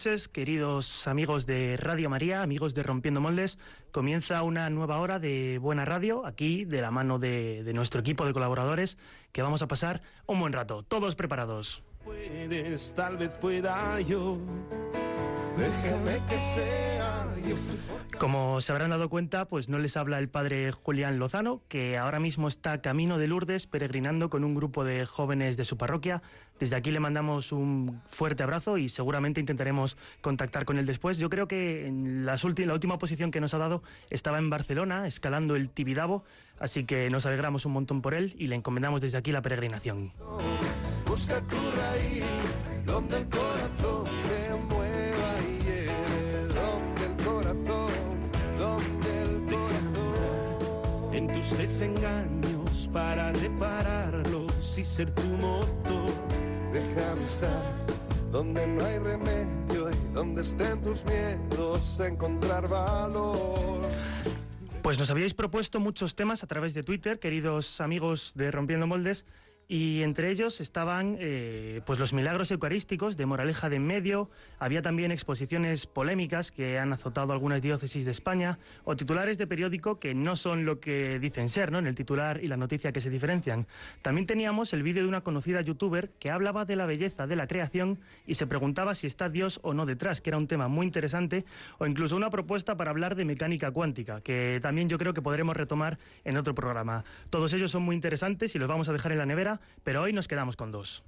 Noches, queridos amigos de Radio María, amigos de Rompiendo Moldes. Comienza una nueva hora de buena radio, aquí de la mano de, de nuestro equipo de colaboradores, que vamos a pasar un buen rato. Todos preparados. Puedes, tal vez pueda yo. Déjame que sea. Como se habrán dado cuenta, pues no les habla el padre Julián Lozano, que ahora mismo está camino de Lourdes peregrinando con un grupo de jóvenes de su parroquia. Desde aquí le mandamos un fuerte abrazo y seguramente intentaremos contactar con él después. Yo creo que en las la última posición que nos ha dado estaba en Barcelona, escalando el Tibidabo, así que nos alegramos un montón por él y le encomendamos desde aquí la peregrinación. Busca tu raíz, donde el corazón te En tus desengaños para repararlos y ser tu motor. Déjame estar donde no hay remedio y donde estén tus miedos, encontrar valor. Pues nos habíais propuesto muchos temas a través de Twitter, queridos amigos de Rompiendo Moldes, y entre ellos estaban eh, pues los milagros eucarísticos de Moraleja de en Medio, había también exposiciones polémicas que han azotado algunas diócesis de España, o titulares de periódico que no son lo que dicen ser, ¿no? En el titular y la noticia que se diferencian. También teníamos el vídeo de una conocida youtuber que hablaba de la belleza de la creación y se preguntaba si está Dios o no detrás, que era un tema muy interesante, o incluso una propuesta para hablar de mecánica cuántica, que también yo creo que podremos retomar en otro programa. Todos ellos son muy interesantes y los vamos a dejar en la nevera, pero hoy nos quedamos con dos.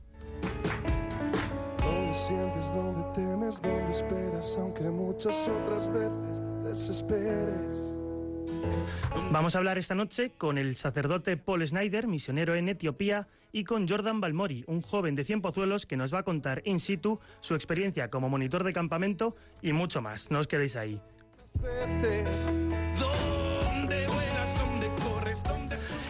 Donde sientes, donde temes, donde esperas, aunque muchas otras veces desesperes. Vamos a hablar esta noche con el sacerdote Paul Snyder, misionero en Etiopía, y con Jordan Balmori, un joven de Cien Pozuelos que nos va a contar in situ su experiencia como monitor de campamento y mucho más. No os quedéis ahí. veces.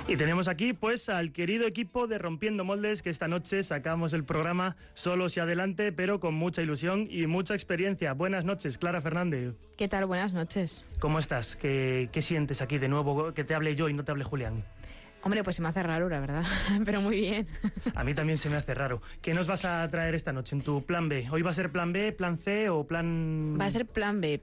Y tenemos aquí pues al querido equipo de Rompiendo Moldes que esta noche sacamos el programa solos y adelante, pero con mucha ilusión y mucha experiencia. Buenas noches, Clara Fernández. ¿Qué tal? Buenas noches. ¿Cómo estás? ¿Qué, qué sientes aquí de nuevo? Que te hable yo y no te hable Julián. Hombre, pues se me hace raro, la verdad, pero muy bien. A mí también se me hace raro. ¿Qué nos vas a traer esta noche en tu plan B? ¿Hoy va a ser plan B, plan C o plan...? Va a ser plan B.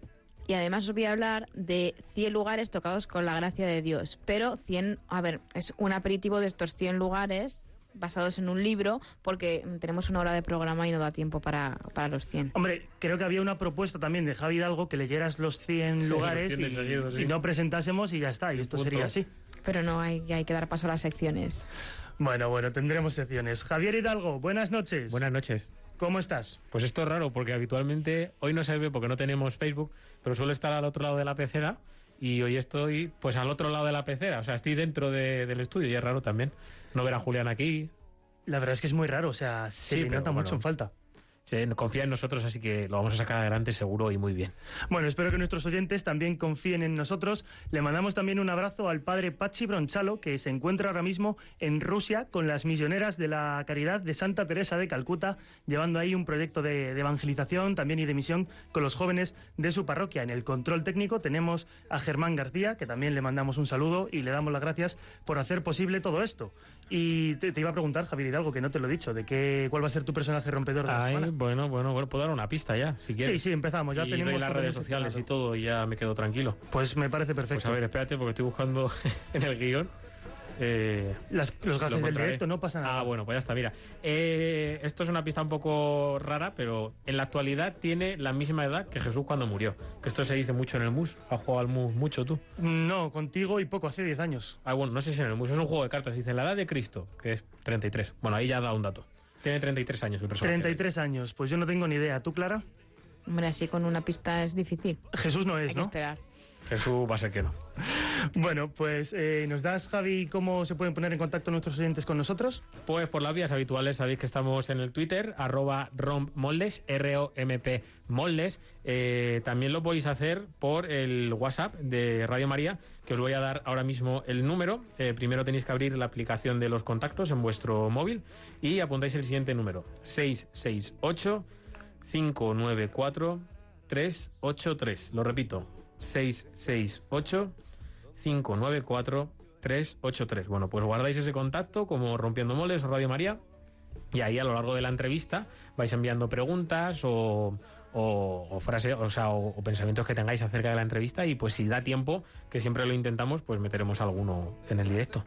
Y además os voy a hablar de 100 lugares tocados con la gracia de Dios. Pero 100, a ver, es un aperitivo de estos 100 lugares basados en un libro, porque tenemos una hora de programa y no da tiempo para, para los 100. Hombre, creo que había una propuesta también de Javi Hidalgo que leyeras los 100 lugares los 100 y, de seguido, sí. y no presentásemos y ya está. Y esto Punto. sería así. Pero no, hay, hay que dar paso a las secciones. Bueno, bueno, tendremos secciones. Javier Hidalgo, buenas noches. Buenas noches. ¿Cómo estás? Pues esto es raro porque habitualmente hoy no se ve porque no tenemos Facebook, pero suelo estar al otro lado de la pecera y hoy estoy pues al otro lado de la pecera, o sea, estoy dentro de- del estudio y es raro también no ver a Julián aquí. La verdad es que es muy raro, o sea, se Sí, le nota mucho en falta. Confía en nosotros, así que lo vamos a sacar adelante seguro y muy bien. Bueno, espero que nuestros oyentes también confíen en nosotros. Le mandamos también un abrazo al padre Pachi Bronchalo, que se encuentra ahora mismo en Rusia con las misioneras de la Caridad de Santa Teresa de Calcuta, llevando ahí un proyecto de, de evangelización también y de misión con los jóvenes de su parroquia. En el control técnico tenemos a Germán García, que también le mandamos un saludo y le damos las gracias por hacer posible todo esto. Y te, te iba a preguntar, Javier Hidalgo, que no te lo he dicho, de qué, cuál va a ser tu personaje rompedor de la Ay, semana. bueno, bueno, bueno, puedo dar una pista ya, si quieres. Sí, sí, empezamos. Ya y tenemos doy las redes sociales y todo y ya me quedo tranquilo. Pues me parece perfecto. Pues a ver, espérate porque estoy buscando en el guion. Eh, Las- los Lo gajes del encontraré. directo no pasa nada. Ah, bueno, pues ya está. Mira, Eh, esto es una pista un poco rara, pero en la actualidad tiene la misma edad que Jesús cuando murió. Que esto se dice mucho en el MUS. ¿Has jugado al MUS mucho tú? No, contigo y poco, hace 10 años. Ah, bueno, no sé si en el MUS. Es un juego de cartas. Dice la edad de Cristo, que es 33. Bueno, ahí ya da un dato. Tiene 33 años el personaje. 33 años, pues yo no tengo ni idea. ¿Tú, Clara? Hombre, así con una pista es difícil. Jesús no Hay es, que ¿no? esperar. Jesús va a ser que no. Bueno, pues eh, ¿nos das, Javi, cómo se pueden poner en contacto nuestros oyentes con nosotros? Pues por las vías habituales sabéis que estamos en el Twitter, arroba rompmoldes, R-O-M-P moldes. Eh, también lo podéis hacer por el WhatsApp de Radio María, que os voy a dar ahora mismo el número. Eh, primero tenéis que abrir la aplicación de los contactos en vuestro móvil y apuntáis el siguiente número, 668 594 383. Lo repito, 668 594 383. Bueno, pues guardáis ese contacto como Rompiendo Moldes o Radio María y ahí a lo largo de la entrevista vais enviando preguntas o, o, o frases, o, sea, o, o pensamientos que tengáis acerca de la entrevista y pues si da tiempo, que siempre lo intentamos, pues meteremos alguno en el directo.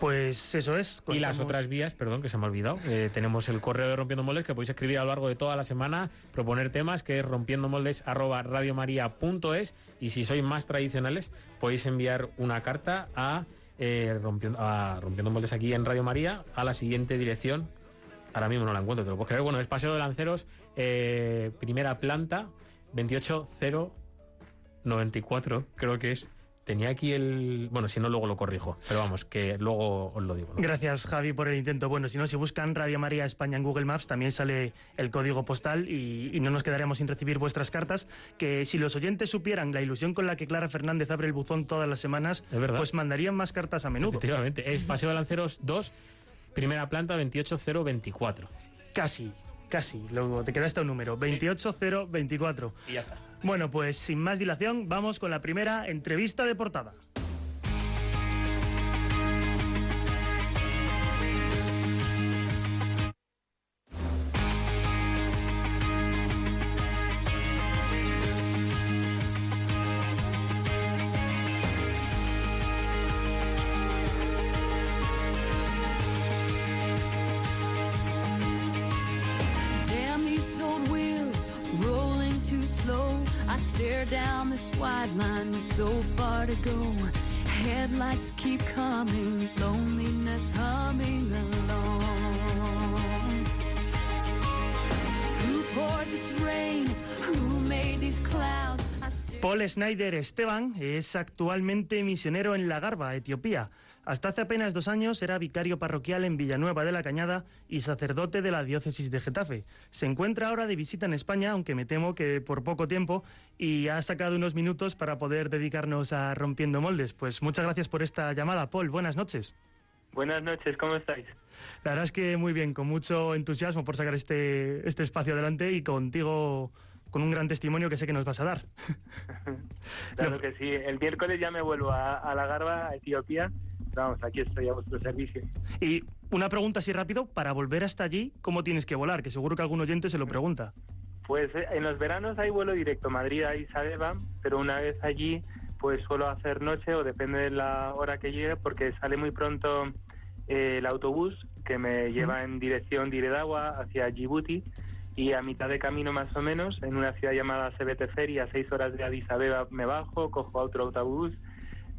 Pues eso es. Y las otras vías, perdón, que se me ha olvidado, eh, tenemos el correo de Rompiendo Moldes que podéis escribir a lo largo de toda la semana, proponer temas, que es arroba radiomaria.es y si sois más tradicionales podéis enviar una carta a, eh, rompiendo, a Rompiendo Moldes aquí en Radio María a la siguiente dirección. Ahora mismo no la encuentro, te lo puedes creer. Bueno, es Paseo de Lanceros, eh, primera planta, 28094, creo que es. Tenía aquí el... Bueno, si no, luego lo corrijo. Pero vamos, que luego os lo digo. ¿no? Gracias, Javi, por el intento. Bueno, si no, si buscan Radio María España en Google Maps, también sale el código postal y, y no nos quedaremos sin recibir vuestras cartas. Que si los oyentes supieran la ilusión con la que Clara Fernández abre el buzón todas las semanas, pues mandarían más cartas a menudo. Efectivamente, es Paseo de Lanceros 2, primera planta 28024. Casi, casi. Luego te queda hasta un número, 28024. Y ya está. Bueno, pues sin más dilación, vamos con la primera entrevista de portada. Down this wide line with so far to go. Headlights keep coming, loneliness humming along. Who poured this rain? Who made these clouds? Paul Snyder Esteban es actualmente misionero en La Garba, Etiopía. Hasta hace apenas dos años era vicario parroquial en Villanueva de la Cañada y sacerdote de la diócesis de Getafe. Se encuentra ahora de visita en España, aunque me temo que por poco tiempo, y ha sacado unos minutos para poder dedicarnos a Rompiendo Moldes. Pues muchas gracias por esta llamada, Paul. Buenas noches. Buenas noches, ¿cómo estáis? La verdad es que muy bien, con mucho entusiasmo por sacar este, este espacio adelante y contigo con un gran testimonio que sé que nos vas a dar. Claro Lo- que sí. El miércoles ya me vuelvo a, a la Garba, a Etiopía. Vamos, aquí estoy a vuestro servicio. Y una pregunta así rápido, para volver hasta allí, ¿cómo tienes que volar? Que seguro que algún oyente se lo pregunta. Pues eh, en los veranos hay vuelo directo Madrid a Addis Abeba, pero una vez allí pues suelo hacer noche o depende de la hora que llegue porque sale muy pronto eh, el autobús que me lleva en dirección de Iredawa hacia Djibouti y a mitad de camino más o menos en una ciudad llamada Sebeteferi a seis horas de Addis Abeba me bajo, cojo otro autobús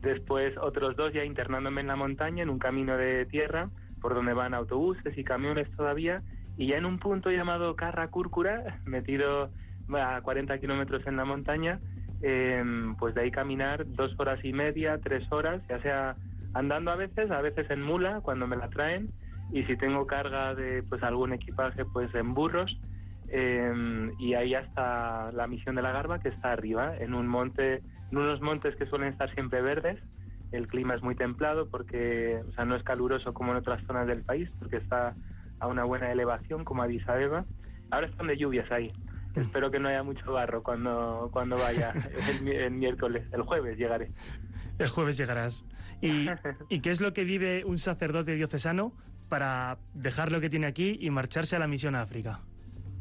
después otros dos ya internándome en la montaña en un camino de tierra por donde van autobuses y camiones todavía y ya en un punto llamado Carra Cúrcura, metido a 40 kilómetros en la montaña, eh, pues de ahí caminar dos horas y media, tres horas, ya sea andando a veces, a veces en mula cuando me la traen y si tengo carga de pues algún equipaje pues en burros eh, y ahí hasta la misión de la Garba que está arriba en un monte en unos montes que suelen estar siempre verdes. El clima es muy templado porque o sea no es caluroso como en otras zonas del país porque está a una buena elevación como Addis Abeba ahora están de lluvias ahí. Espero que no haya mucho barro cuando cuando vaya el miércoles el jueves llegaré. El jueves llegarás. ¿Y, ¿Y qué es lo que vive un sacerdote diocesano para dejar lo que tiene aquí y marcharse a la misión a África?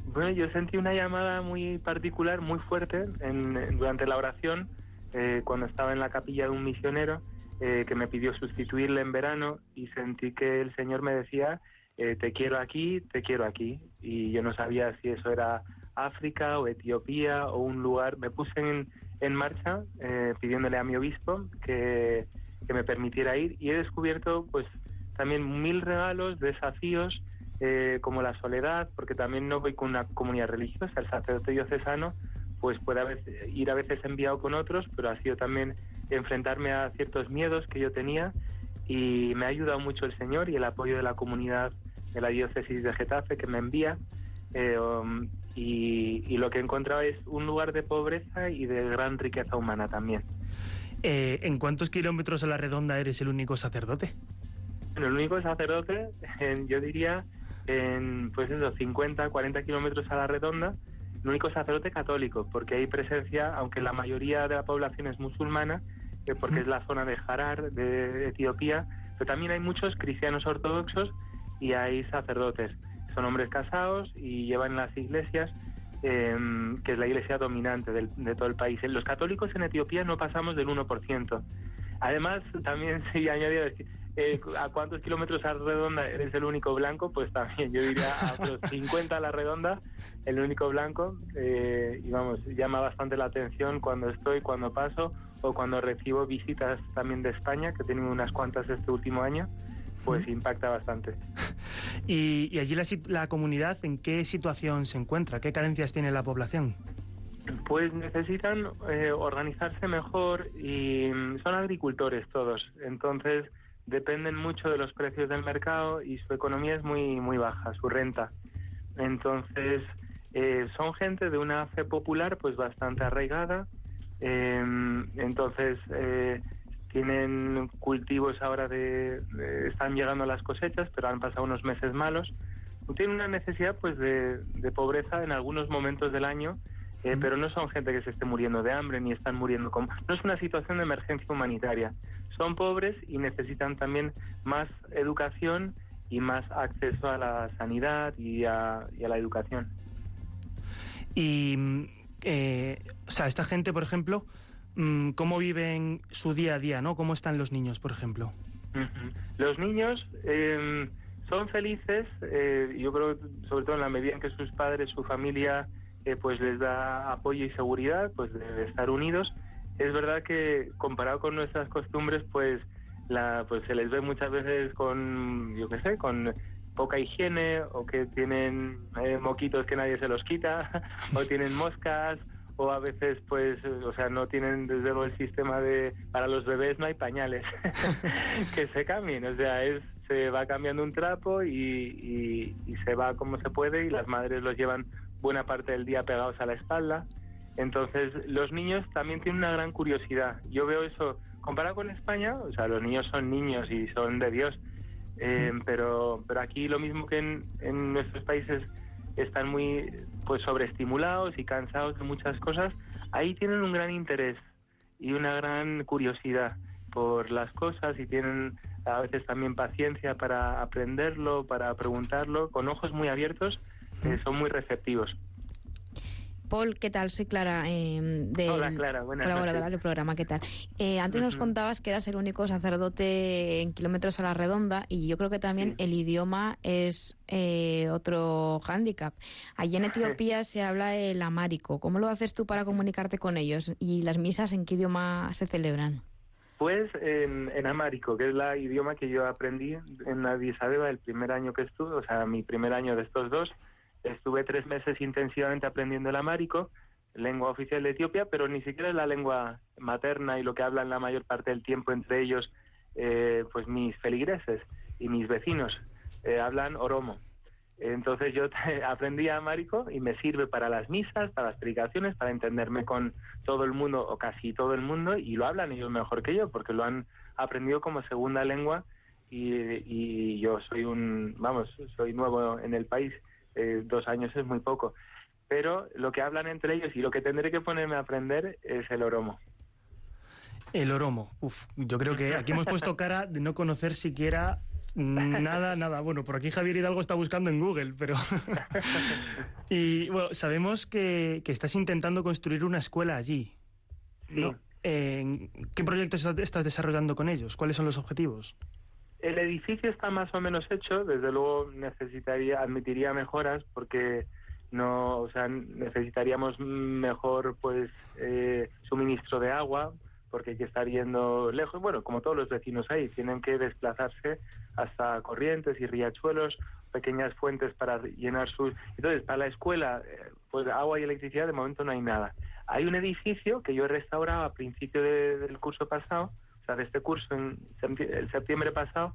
Bueno, yo sentí una llamada muy particular, muy fuerte, en- durante la oración, eh, cuando estaba en la capilla de un misionero eh, que me pidió sustituirle en verano y sentí que el Señor me decía, eh, te quiero aquí, te quiero aquí. Y yo no sabía si eso era África o Etiopía o un lugar. Me puse en, en marcha pidiéndole a mi obispo que, que me permitiera ir y he descubierto pues también mil regalos, desafíos, eh, como la soledad, porque también no voy con una comunidad religiosa, el sacerdote diocesano pues puede ir a veces enviado con otros, pero ha sido también enfrentarme a ciertos miedos que yo tenía y me ha ayudado mucho el Señor y el apoyo de la comunidad de la diócesis de Getafe que me envía. eh, um, y, y lo que he encontrado es un lugar de pobreza y de gran riqueza humana también. Eh, ¿En cuántos kilómetros a la redonda eres el único sacerdote? Bueno, el único sacerdote, en- yo diría, en pues eso, 50, 40 kilómetros a la redonda, el único sacerdote católico, porque hay presencia, aunque la mayoría de la población es musulmana, eh, porque es la zona de Harar, de Etiopía, pero también hay muchos cristianos ortodoxos y hay sacerdotes. Son hombres casados y llevan las iglesias, eh, que es la iglesia dominante del- de todo el país. Los católicos en Etiopía no pasamos del 1%. Además, también se añadió es que, eh, a cuántos kilómetros a la redonda eres el único blanco, pues también yo diría a los 50 a la redonda, el único blanco. eh, y vamos, llama bastante la atención cuando estoy, cuando paso o cuando recibo visitas también de España, que he tenido unas cuantas este último año, pues impacta bastante. Y, y allí la, la comunidad, ¿en qué situación se encuentra? ¿Qué carencias tiene la población? Pues necesitan eh, organizarse mejor y mm, son agricultores todos, entonces dependen mucho de los precios del mercado y su economía es muy muy baja, su renta. Entonces eh, son gente de una fe popular pues bastante arraigada, eh, entonces eh, tienen cultivos ahora de, de- están llegando las cosechas, pero han pasado unos meses malos. Tienen una necesidad pues de, de pobreza en algunos momentos del año eh, pero no son gente que se esté muriendo de hambre ni están muriendo como... No es una situación de emergencia humanitaria. Son pobres y necesitan también más educación y más acceso a la sanidad y a, y a la educación. Y, mm, eh, o sea, esta gente, por ejemplo, mm, ¿cómo viven su día a día, no? ¿Cómo están los niños, por ejemplo? Los niños eh, son felices, eh, yo creo, sobre todo en la medida en que sus padres, su familia, eh, pues les da apoyo y seguridad, pues de, estar unidos. Es verdad que comparado con nuestras costumbres, pues la, pues se les ve muchas veces con, yo qué sé, con poca higiene o que tienen eh, moquitos que nadie se los quita o tienen moscas o a veces pues o sea no tienen desde luego el sistema de para los bebés no hay pañales que se cambien o sea se va cambiando un trapo y- y se va como se puede y las madres los llevan buena parte del día pegados a la espalda. Entonces los niños también tienen una gran curiosidad. Yo veo eso comparado con España o sea los niños son niños y son de Dios. Eh, pero pero aquí lo mismo que en, en nuestros países están muy pues sobreestimulados y cansados de muchas cosas ahí tienen un gran interés y una gran curiosidad por las cosas y tienen a veces también paciencia para aprenderlo para preguntarlo con ojos muy abiertos eh, son muy receptivos Paul, ¿qué tal? Soy Clara, eh, del Hola, Clara, colaboradora noches. del programa, ¿qué tal? Eh, antes nos contabas que eras el único sacerdote en kilómetros a la redonda y yo creo que también Sí. el idioma es eh, otro hándicap. Allí en Etiopía se habla el amárico. ¿Cómo lo haces tú para comunicarte con ellos? ¿Y las misas en qué idioma se celebran? Pues en, en amárico, que es la idioma que yo aprendí en Addis Abeba el primer año que estuve, o sea, mi primer año de estos dos, estuve tres meses intensivamente aprendiendo el amárico, lengua oficial de Etiopía, pero ni siquiera es la lengua materna y lo que hablan la mayor parte del tiempo entre ellos, eh, pues mis feligreses y mis vecinos eh, hablan oromo. Entonces yo aprendí amárico y me sirve para las misas, para las predicaciones, para entenderme con todo el mundo o casi todo el mundo y lo hablan ellos mejor que yo porque lo han aprendido como segunda lengua y, y yo soy un, vamos, soy nuevo en el país, eh, dos años es muy poco, pero lo que hablan entre ellos y lo que tendré que ponerme a aprender es el oromo. El oromo. Uf, yo creo que aquí hemos puesto cara de no conocer siquiera nada, nada. Bueno, por aquí Javier Hidalgo está buscando en Google, pero... y bueno, sabemos que, que estás intentando construir una escuela allí. Sí. ¿no? Eh, ¿Qué proyectos estás- estás desarrollando con ellos? ¿Cuáles son los objetivos? El edificio está más o menos hecho, desde luego necesitaría, admitiría mejoras porque no, o sea, necesitaríamos mejor pues eh, suministro de agua porque hay que estar yendo lejos, bueno, como todos los vecinos ahí, tienen que desplazarse hasta corrientes y riachuelos, pequeñas fuentes para llenar sus... Entonces, para la escuela, eh, pues agua y electricidad de momento no hay nada. hay un edificio que yo he restaurado a principio de- del curso pasado, de este curso en el septiembre pasado,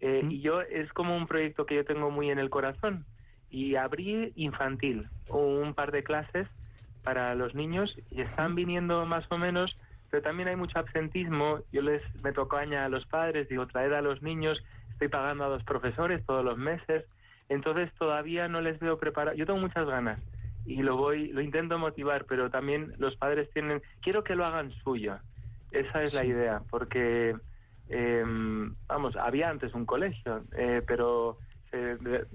eh, Mm. y yo es como un proyecto que yo tengo muy en el corazón. Y abrí infantil, un par de clases para los niños y están viniendo más o menos, pero también hay mucho absentismo. Yo les me tocó añadir a los padres, digo, traed a los niños, estoy pagando a dos profesores todos los meses, entonces todavía no les veo preparado. Yo tengo muchas ganas y lo voy, lo intento motivar, pero también los padres tienen, quiero que lo hagan suyo. Esa es la idea, porque eh, vamos, había antes un colegio, eh, pero se de-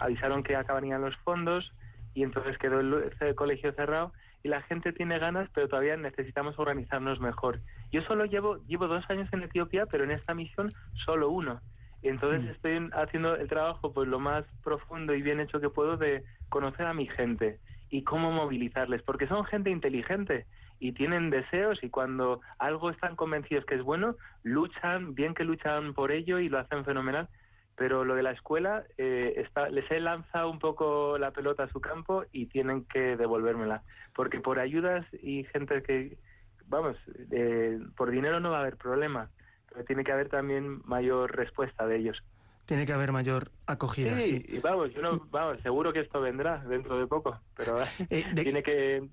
avisaron que acabarían los fondos y entonces quedó el, colegio cerrado y la gente tiene ganas, pero todavía necesitamos organizarnos mejor. Yo solo llevo llevo dos años en Etiopía, pero en esta misión solo uno. Y entonces Mm. estoy haciendo el trabajo pues lo más profundo y bien hecho que puedo de conocer a mi gente y cómo movilizarles, porque son gente inteligente y tienen deseos y cuando algo están convencidos que es bueno, luchan, bien que luchan por ello y lo hacen fenomenal. Pero lo de la escuela, eh, está, les he lanzado un poco la pelota a su campo y tienen que devolvérmela. Porque por ayudas y gente que, vamos, eh, por dinero no va a haber problema, pero tiene que haber también mayor respuesta de ellos. Tiene que haber mayor acogida, sí. y vamos, yo no, vamos, seguro que esto vendrá dentro de poco, pero Eh, de- tiene que...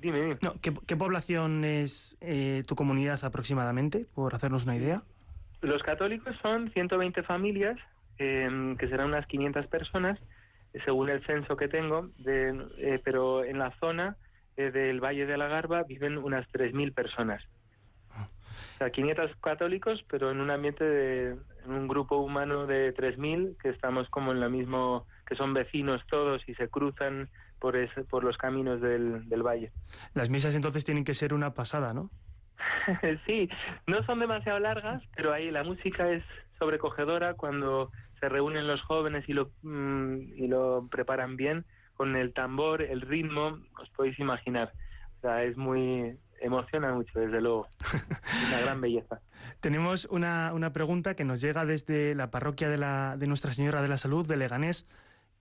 Dime, dime. no, ¿qué, qué población es eh, tu comunidad aproximadamente, por hacernos una idea? Los católicos son 120 familias, eh, que serán unas 500 personas, según el censo que tengo, de, eh, pero en la zona eh, del Valle de la Garba viven unas 3.000 personas. O sea, 500 católicos, pero en un ambiente de en un grupo humano de 3.000 que estamos como en la mismo, que son vecinos todos y se cruzan por, ese- por los caminos del, del valle. Las misas entonces tienen que ser una pasada, ¿no? sí, no son demasiado largas, pero ahí la música es sobrecogedora cuando se reúnen los jóvenes y lo, mm, y lo preparan bien con el tambor, el ritmo, os podéis imaginar. O sea, es muy, emociona mucho, desde luego. Una gran belleza. Tenemos una, una pregunta que nos llega desde la parroquia de, la, de Nuestra Señora de la Salud de Leganés,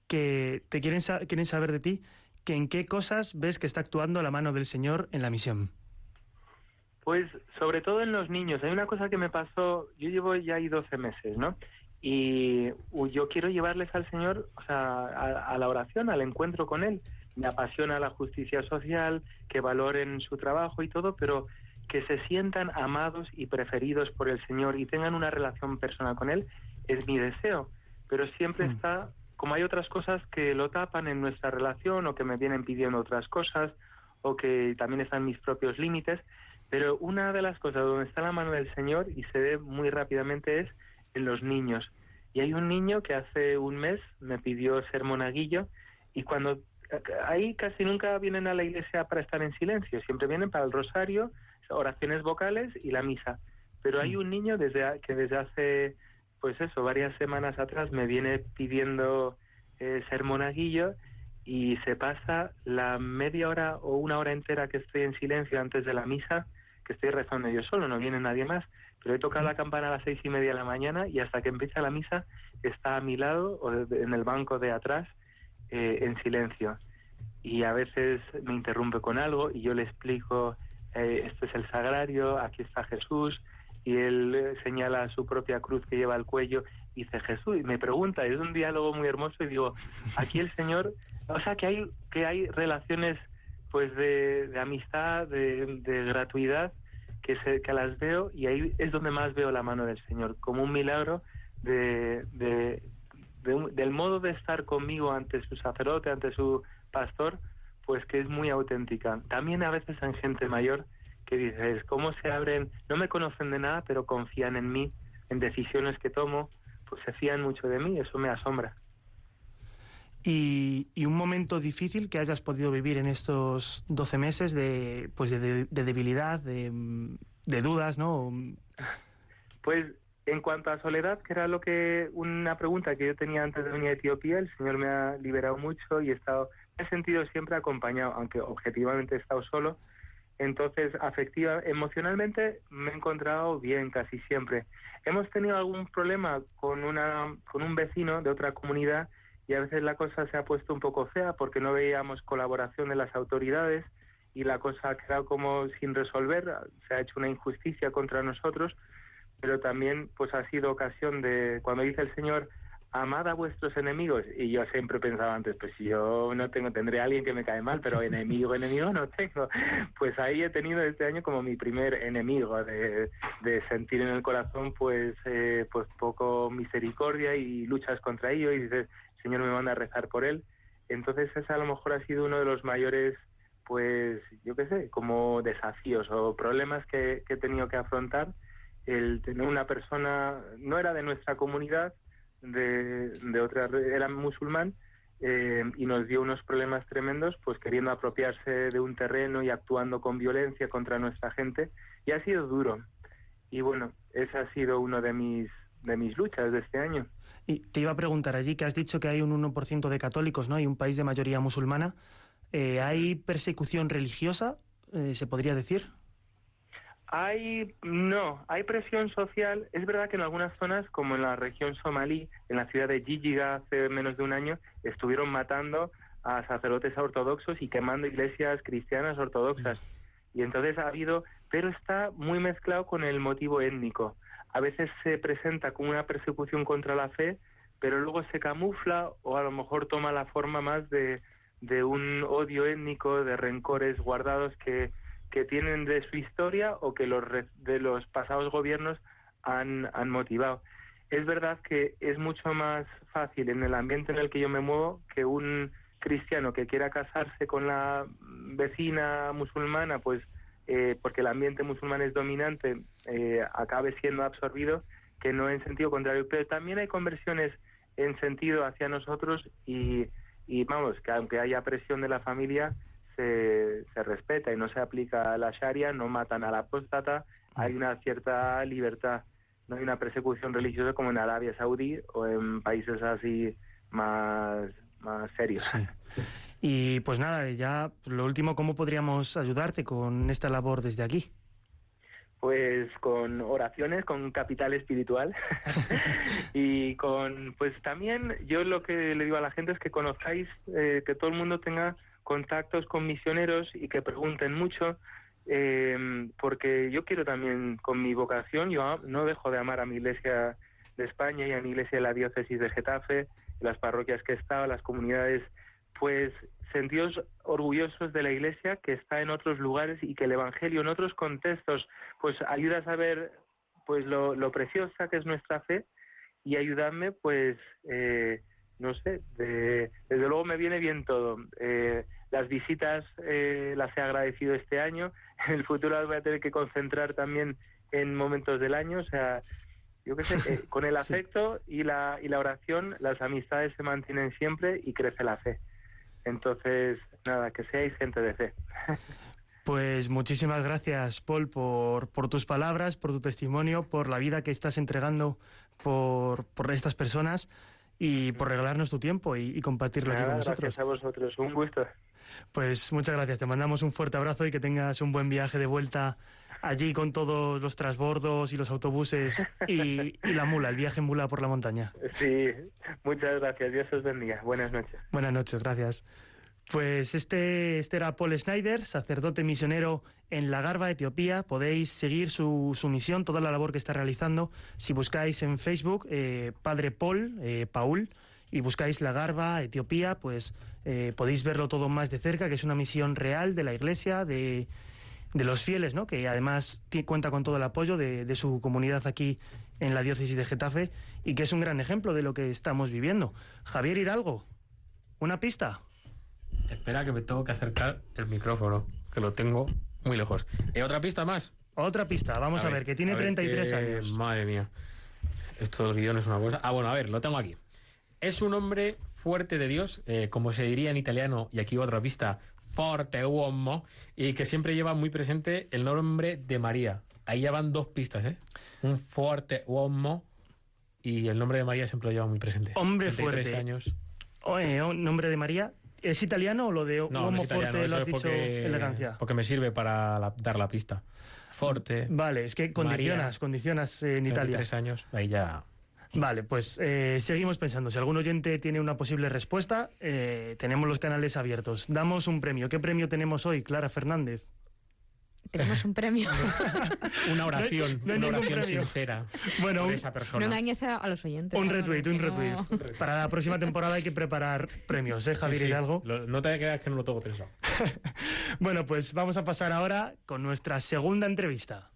que te quieren, sa- quieren saber de ti que en qué cosas ves que está actuando la mano del Señor en la misión. Pues sobre todo en los niños. Hay una cosa que me pasó, yo llevo ya ahí 12 meses, ¿no? Y yo quiero llevarles al Señor, o sea, a, a la oración, al encuentro con Él. Me apasiona la justicia social, que valoren su trabajo y todo, pero que se sientan amados y preferidos por el Señor y tengan una relación personal con Él, es mi deseo. Pero siempre Mm. está, como hay otras cosas que lo tapan en nuestra relación o que me vienen pidiendo otras cosas o que también están mis propios límites, pero una de las cosas donde está la mano del Señor y se ve muy rápidamente es en los niños. Y hay un niño que hace un mes me pidió ser monaguillo y cuando ahí casi nunca vienen a la iglesia para estar en silencio, siempre vienen para el rosario, oraciones vocales y la misa. Pero hay un niño desde que desde hace pues eso, varias semanas atrás me viene pidiendo eh, ser monaguillo y se pasa la media hora o una hora entera que estoy en silencio antes de la misa, que estoy rezando yo solo, no viene nadie más, pero he tocado la campana a las seis y media de la mañana y hasta que empieza la misa está a mi lado o en el banco de atrás eh, en silencio. Y a veces me interrumpe con algo y yo le explico, eh, esto es el sagrario, aquí está Jesús, y él eh, señala su propia cruz que lleva al cuello y dice Jesús, y me pregunta, es un diálogo muy hermoso y digo, aquí el Señor, o sea que hay, que hay relaciones pues de, amistad, de, de gratuidad, que, se, que las veo y ahí es donde más veo la mano del Señor, como un milagro de, de, de un- del modo de estar conmigo ante su sacerdote, ante su pastor, pues que es muy auténtica. También a veces en gente mayor que dices, ¿cómo se abren? No me conocen de nada, pero confían en mí, en decisiones que tomo, pues se fían mucho de mí, eso me asombra. Y, y un momento difícil que hayas podido vivir en estos 12 meses de, pues de, de- de debilidad, de, de dudas, ¿no? Pues en cuanto a soledad, que era lo que una pregunta que yo tenía antes de venir a Etiopía, el Señor me ha liberado mucho y he estado, me he sentido siempre acompañado, aunque objetivamente he estado solo. Entonces, afectiva, emocionalmente me he encontrado bien casi siempre. Hemos tenido algún problema con una con un vecino de otra comunidad y a veces la cosa se ha puesto un poco fea porque no veíamos colaboración de las autoridades y la cosa ha quedado como sin resolver, se ha hecho una injusticia contra nosotros, pero también pues ha sido ocasión de, cuando dice el Señor, amad a vuestros enemigos, y yo siempre pensaba antes, pues si yo no tengo, tendré a alguien que me cae mal, pero enemigo, enemigo no tengo. Pues ahí he tenido este año como mi primer enemigo, de, de sentir en el corazón pues, eh, pues poco misericordia y luchas contra ello, y dices, Señor me manda a rezar por él. Entonces ese a lo mejor ha sido uno de los mayores pues yo qué sé, como desafíos o problemas que, que he tenido que afrontar, el tener una persona, no era de nuestra comunidad, de, de otra, era musulmán, eh, y nos dio unos problemas tremendos, pues queriendo apropiarse de un terreno y actuando con violencia contra nuestra gente, y ha sido duro. Y bueno, ese ha sido uno de mis, de mis luchas de este año. Y te iba a preguntar allí que has dicho que hay un 1% de católicos, ¿no? Y un país de mayoría musulmana. Eh, ¿Hay persecución religiosa, eh, se podría decir? Hay, no, hay presión social. Es verdad que en algunas zonas, como en la región somalí, en la ciudad de Gigiga hace menos de un año, estuvieron matando a sacerdotes ortodoxos y quemando iglesias cristianas ortodoxas. Y entonces ha habido, pero está muy mezclado con el motivo étnico. A veces se presenta como una persecución contra la fe, pero luego se camufla o a lo mejor toma la forma más de, de un odio étnico, de rencores guardados que, que tienen de su historia o que los de los pasados gobiernos han, han motivado. Es verdad que es mucho más fácil en el ambiente en el que yo me muevo que un cristiano que quiera casarse con la vecina musulmana, pues eh, porque el ambiente musulmán es dominante, eh, acabe siendo absorbido, que no en sentido contrario. Pero también hay conversiones en sentido hacia nosotros y, y vamos, que aunque haya presión de la familia, se, se respeta y no se aplica la Sharia, no matan al apóstata, hay una cierta libertad, no hay una persecución religiosa como en Arabia Saudí o en países así más, más serios. Sí. Y pues nada, ya lo último, ¿cómo podríamos ayudarte con esta labor desde aquí? Pues con oraciones, con capital espiritual y con, pues también yo lo que le digo a la gente es que conozcáis, eh, que todo el mundo tenga contactos con misioneros y que pregunten mucho, eh, porque yo quiero también con mi vocación, yo no dejo de amar a mi iglesia de España y a mi iglesia de la diócesis de Getafe, las parroquias que he estado, las comunidades, pues sentidos orgullosos de la iglesia que está en otros lugares y que el evangelio en otros contextos pues ayuda a saber pues lo, lo preciosa que es nuestra fe y ayudarme pues eh, no sé de- desde luego me viene bien todo. Eh, las visitas eh, las he agradecido este año. En el futuro las voy a tener que concentrar también en momentos del año o sea yo qué sé eh, con el Sí. afecto y la y la oración las amistades se mantienen siempre y crece la fe. Entonces nada que seáis gente de fe. Pues muchísimas gracias, Paul, por, por tus palabras, por tu testimonio, por la vida que estás entregando por, por estas personas y por regalarnos tu tiempo y, y compartirlo aquí con nosotros. gracias a vosotros. Un gusto Pues muchas gracias, te mandamos un fuerte abrazo y que tengas un buen viaje de vuelta allí con todos los transbordos y los autobuses y, y la mula, el viaje en mula por la montaña. Sí, muchas gracias. Dios os bendiga. Buenas noches. Buenas noches, gracias. Pues este, este era Paul Snyder, sacerdote misionero en La Garba, Etiopía. Podéis seguir su, su misión, toda la labor que está realizando. Si buscáis en Facebook eh, Padre Paul, eh, Paul, y buscáis La Garba, Etiopía, pues eh, podéis verlo todo más de cerca, que es una misión real de la Iglesia, de, de los fieles, ¿no? que además cuenta con todo el apoyo de, de su comunidad aquí en la diócesis de Getafe y que es un gran ejemplo de lo que estamos viviendo. Javier Hidalgo, ¿una pista? Espera que me tengo que acercar el micrófono, que lo tengo muy lejos. ¿Eh, ¿Otra pista más? Otra pista, vamos a, ver, que tiene a ver, 33 que- años. Madre mía. Esto del guion es una cosa. Ah, bueno, a ver, lo tengo aquí. Es un hombre fuerte de Dios, eh, como se diría en italiano, y aquí otra pista, forte uomo, y que siempre lleva muy presente el nombre de María. Ahí ya van dos pistas, ¿eh? Un fuerte uomo y el nombre de María siempre lo lleva muy presente. Hombre 33 fuerte. años. Oye, oh, nombre de María. ¿Es italiano o lo de No, Uomo no es italiano, Forte eso lo has es dicho porque, elegancia? porque me sirve para la- dar la pista. Forte, Vale, es que condicionas, condicionas eh, en Italia. 33 años, ahí ya... Vale, pues eh, seguimos pensando. Si algún oyente tiene una posible respuesta, eh, tenemos los canales abiertos. Damos un premio. ¿Qué premio tenemos hoy, Clara Fernández? Tenemos un premio. Una oración, no hay una oración premio. sincera Bueno, por esa no persona. engañes a, a los oyentes. Un retweet, un no- retweet. Para la próxima temporada hay que preparar premios, ¿eh, Sí, Javier sí. Hidalgo? Lo- no te creas que no lo tengo pensado. Bueno, pues vamos a pasar ahora con nuestra segunda entrevista.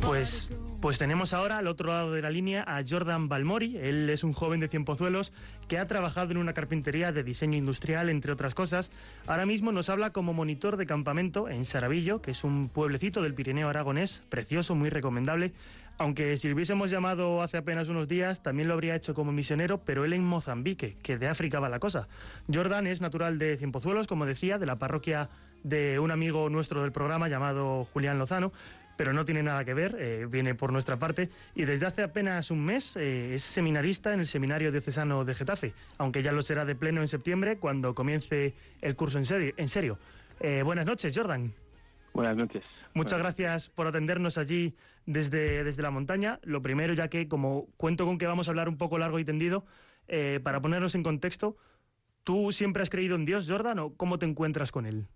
Pues, pues tenemos ahora al otro lado de la línea a Jordan Balmori. Él es un joven de Cienpozuelos que ha trabajado en una carpintería de diseño industrial, entre otras cosas. Ahora mismo nos habla como monitor de campamento en Saravillo, que es un pueblecito del Pirineo aragonés, precioso, muy recomendable. Aunque si lo hubiésemos llamado hace apenas unos días, también lo habría hecho como misionero, pero él en Mozambique, que de África va la cosa. Jordan es natural de Cienpozuelos, como decía, de la parroquia de un amigo nuestro del programa llamado Julián Lozano, pero no tiene nada que ver, eh, viene por nuestra parte, y desde hace apenas un mes eh, es seminarista en el Seminario Diocesano de Getafe, aunque ya lo será de pleno en septiembre, cuando comience el curso en serio. En serio. Eh, buenas noches, Jordan. Buenas noches. Muchas gracias por atendernos allí desde, desde la montaña. Lo primero, ya que como cuento con que vamos a hablar un poco largo y tendido, para ponernos en contexto, ¿tú siempre has creído en Dios, Jordan, o cómo te encuentras con él?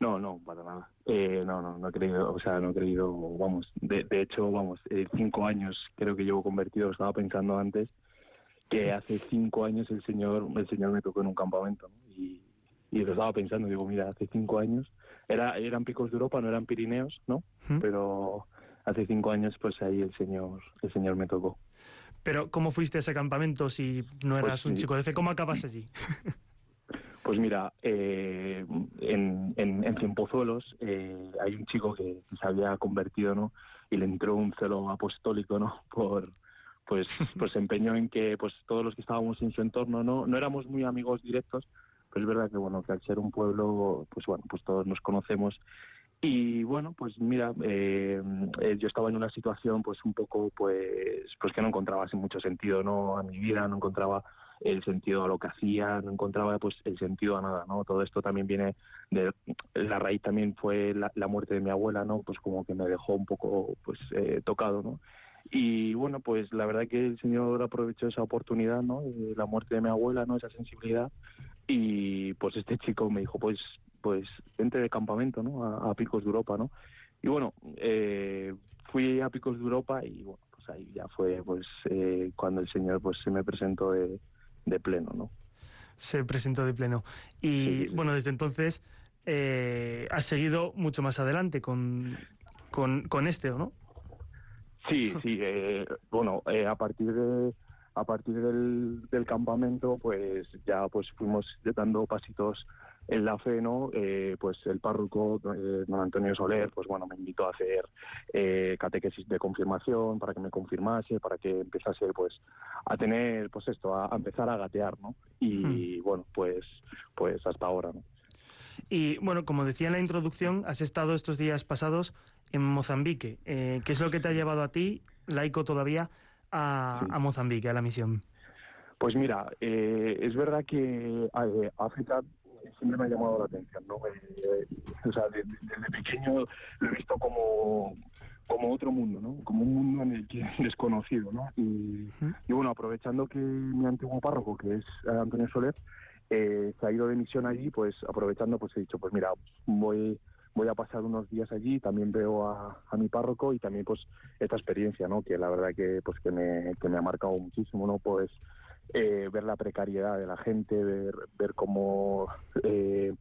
No, no, para nada. Eh, no, no, no he creído, o sea, no he creído, vamos, de, de hecho, vamos, eh, cinco años creo que llevo convertido, estaba pensando antes, que hace cinco años el Señor, el Señor me tocó en un campamento, ¿no? y, y lo estaba pensando, digo, mira, hace cinco años, era, eran picos de Europa, no eran Pirineos, ¿no? ¿Mm? Pero hace cinco años, pues ahí el Señor, el Señor me tocó. Pero ¿cómo fuiste a ese campamento si no eras Pues un chico de fe? ¿Cómo acabas allí? Pues mira, eh, en, en, en Cienpozuelos eh, hay un chico que se había convertido, ¿no? Y le entró un celo apostólico, ¿no? Por, pues, pues se empeñó en que pues todos los que estábamos en su entorno, ¿no? No éramos muy amigos directos, pero es verdad que, bueno, que al ser un pueblo, pues bueno, pues todos nos conocemos. Y bueno, pues mira, eh, yo estaba en una situación pues un poco pues pues que no encontraba así mucho sentido no a mi vida, no encontraba el sentido a lo que hacía, no encontraba pues el sentido a nada, ¿no? Todo esto también viene de la raíz también fue la, muerte de mi abuela, ¿no? Pues como que me dejó un poco pues eh, tocado, ¿no? Y bueno, pues la verdad que el Señor aprovechó esa oportunidad, ¿no? La muerte de mi abuela, ¿no? Esa sensibilidad y pues este chico me dijo, pues pues vente de campamento, ¿no? A, a Picos de Europa, ¿no? Y bueno, eh, fui a Picos de Europa y bueno, pues ahí ya fue pues eh, cuando el Señor pues se me presentó de, de pleno, ¿no? Se presentó de pleno. Y Sí, sí, sí. bueno, desde entonces eh, has seguido mucho más adelante con, con, con este, ¿o no? Sí, sí, eh, bueno, eh, a partir de a partir del, del campamento, pues ya pues fuimos dando pasitos en la fe, ¿no? Eh, pues el párroco, eh, don Antonio Soler, pues bueno, me invitó a hacer eh, catequesis de confirmación para que me confirmase, para que empezase pues a tener, pues esto, a, a empezar a gatear, ¿no? Y bueno, pues pues hasta ahora, ¿no? Y bueno, como decía en la introducción, has estado estos días pasados en Mozambique. Eh, ¿Qué es lo que te ha llevado a ti, laico todavía, a, Sí. a Mozambique, a la misión? Pues mira, eh, es verdad que eh, África siempre me ha llamado la atención, ¿no? Eh, o sea, de- de- desde pequeño lo he visto como, como otro mundo, ¿no? Como un mundo en el que desconocido, ¿no? Y, y bueno, aprovechando que mi antiguo párroco, que es eh, Antonio Soler, eh, se ha ido de misión allí, pues aprovechando, pues he dicho, pues mira, voy voy a pasar unos días allí, también veo a, a mi párroco y también pues esta experiencia, ¿no? Que la verdad que pues que me, que me ha marcado muchísimo, ¿no? Pues eh, ver la precariedad de la gente, ver, ver cómo... eh,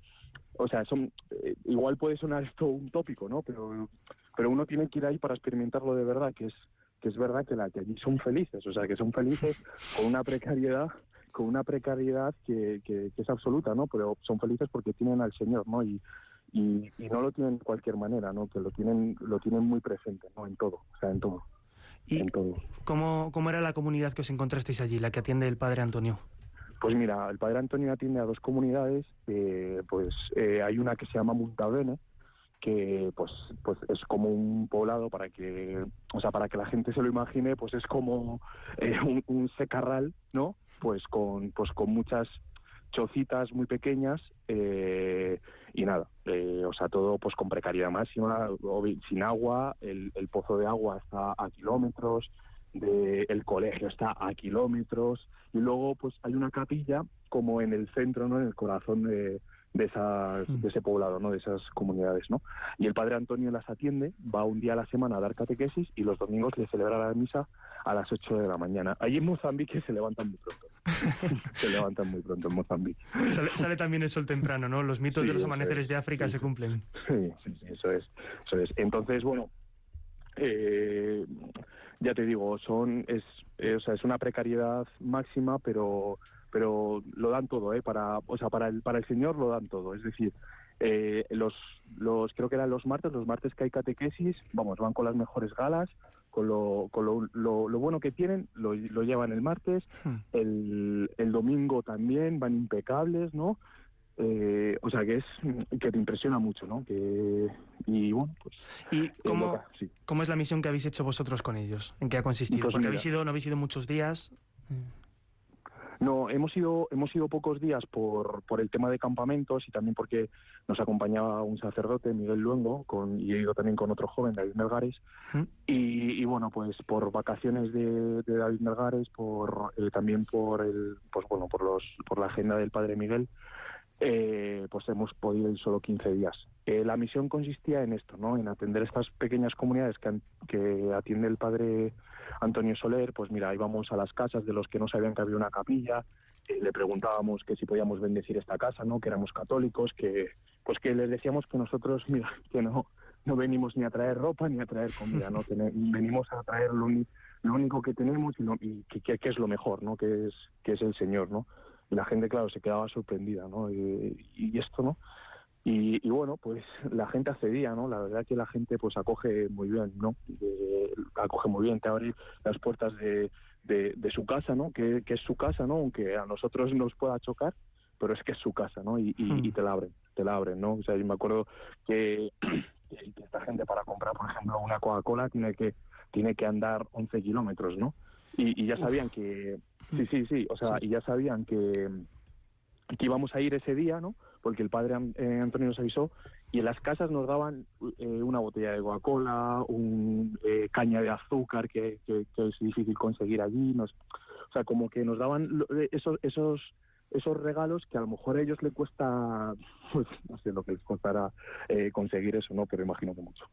o sea, son, eh, igual puede sonar esto un tópico, ¿no? Pero, pero uno tiene que ir ahí para experimentarlo de verdad, que es que es verdad que la que allí son felices, o sea, que son felices con una precariedad con una precariedad que, que, que es absoluta, ¿no? Pero son felices porque tienen al Señor, ¿no? Y, y, y no lo tienen de cualquier manera, ¿no? Que lo tienen lo tienen muy presente, ¿no? En todo, o sea, en todo, ¿Y en todo. cómo, cómo era la comunidad que os encontrasteis allí, la que atiende el padre Antonio? Pues mira, el Padre Antonio atiende a dos comunidades, eh, pues eh, hay una que se llama Muntabene, que pues pues es como un poblado para que o sea para que la gente se lo imagine pues es como eh, un, un secarral no pues con pues con muchas chocitas muy pequeñas eh, y nada eh, o sea todo pues con precariedad máxima sin agua el, el pozo de agua está a kilómetros de, el colegio está a kilómetros y luego pues hay una capilla como en el centro no en el corazón de de, esas, de ese poblado, ¿no? de esas comunidades. ¿no? Y el padre Antonio las atiende, va un día a la semana a dar catequesis y los domingos le celebra la misa a las 8 de la mañana. Allí en Mozambique se levantan muy pronto. se levantan muy pronto en Mozambique. Sale, sale también el sol temprano, ¿no? Los mitos Sí, de los amaneceres es. de África Sí, se cumplen. Sí, sí, sí, eso es, eso es. Entonces, bueno, eh, ya te digo, son, es, eh, o sea, es una precariedad máxima, pero, pero lo dan todo, ¿eh? Para, o sea, para el, para el Señor lo dan todo. Es decir, eh, los, los, creo que eran los martes, los martes que hay catequesis, vamos, van con las mejores galas, con lo, con lo, lo, lo bueno que tienen, lo, lo llevan el martes, Hmm. el, el domingo también van impecables, ¿no? Eh, o sea que es que te impresiona mucho, ¿no? Que y bueno, pues ¿Y cómo, loca, sí. cómo es la misión que habéis hecho vosotros con ellos? ¿En qué ha consistido? Pues Porque mira. habéis ido, no habéis ido muchos días. No, hemos ido, hemos ido pocos días por, por el tema de campamentos y también porque nos acompañaba un sacerdote, Miguel Luengo, con, y he ido también con otro joven, David Melgares. Y, y bueno, pues por vacaciones de, de David Melgares, por eh, también por el, pues bueno, por los, por la agenda del padre Miguel, eh, pues hemos podido ir solo 15 días. Eh, la misión consistía en esto, ¿no? En atender estas pequeñas comunidades que, que atiende el padre Antonio Soler, pues mira, íbamos a las casas de los que no sabían que había una capilla, eh, le preguntábamos que si podíamos bendecir esta casa, ¿no? Que éramos católicos, que pues que les decíamos que nosotros, mira, que no no venimos ni a traer ropa ni a traer comida, ¿no? Que venimos a traer lo, lo único que tenemos y, lo- y que, que- que es lo mejor, ¿no? Que es que es el Señor, ¿no? Y la gente, claro, se quedaba sorprendida, ¿no? Y, y esto, ¿no? Y, y bueno, pues la gente accedía, ¿no? La verdad que la gente pues acoge muy bien, ¿no? De- acoge muy bien, te abre las puertas de, de, de su casa, ¿no? Que, que es su casa, ¿no? Aunque a nosotros nos pueda chocar, pero es que es su casa, ¿no? Y, y, Hmm. y te la abren, te la abren, ¿no? O sea, yo me acuerdo que, que que esta gente para comprar, por ejemplo, una Coca-Cola tiene que tiene que andar 11 kilómetros, ¿no? Y, y ya sabían que... Sí, sí, sí, o sea, y ya sabían que, que íbamos a ir ese día, ¿no? Porque el padre eh, Antonio nos avisó y en las casas nos daban eh, una botella de Coca-Cola, un eh, caña de azúcar que, que- que es difícil conseguir allí, nos, o sea, como que nos daban eh, esos esos esos regalos que a lo mejor a ellos le cuesta, pues no sé lo que les costará eh, conseguir eso, ¿no? Pero imagino que mucho.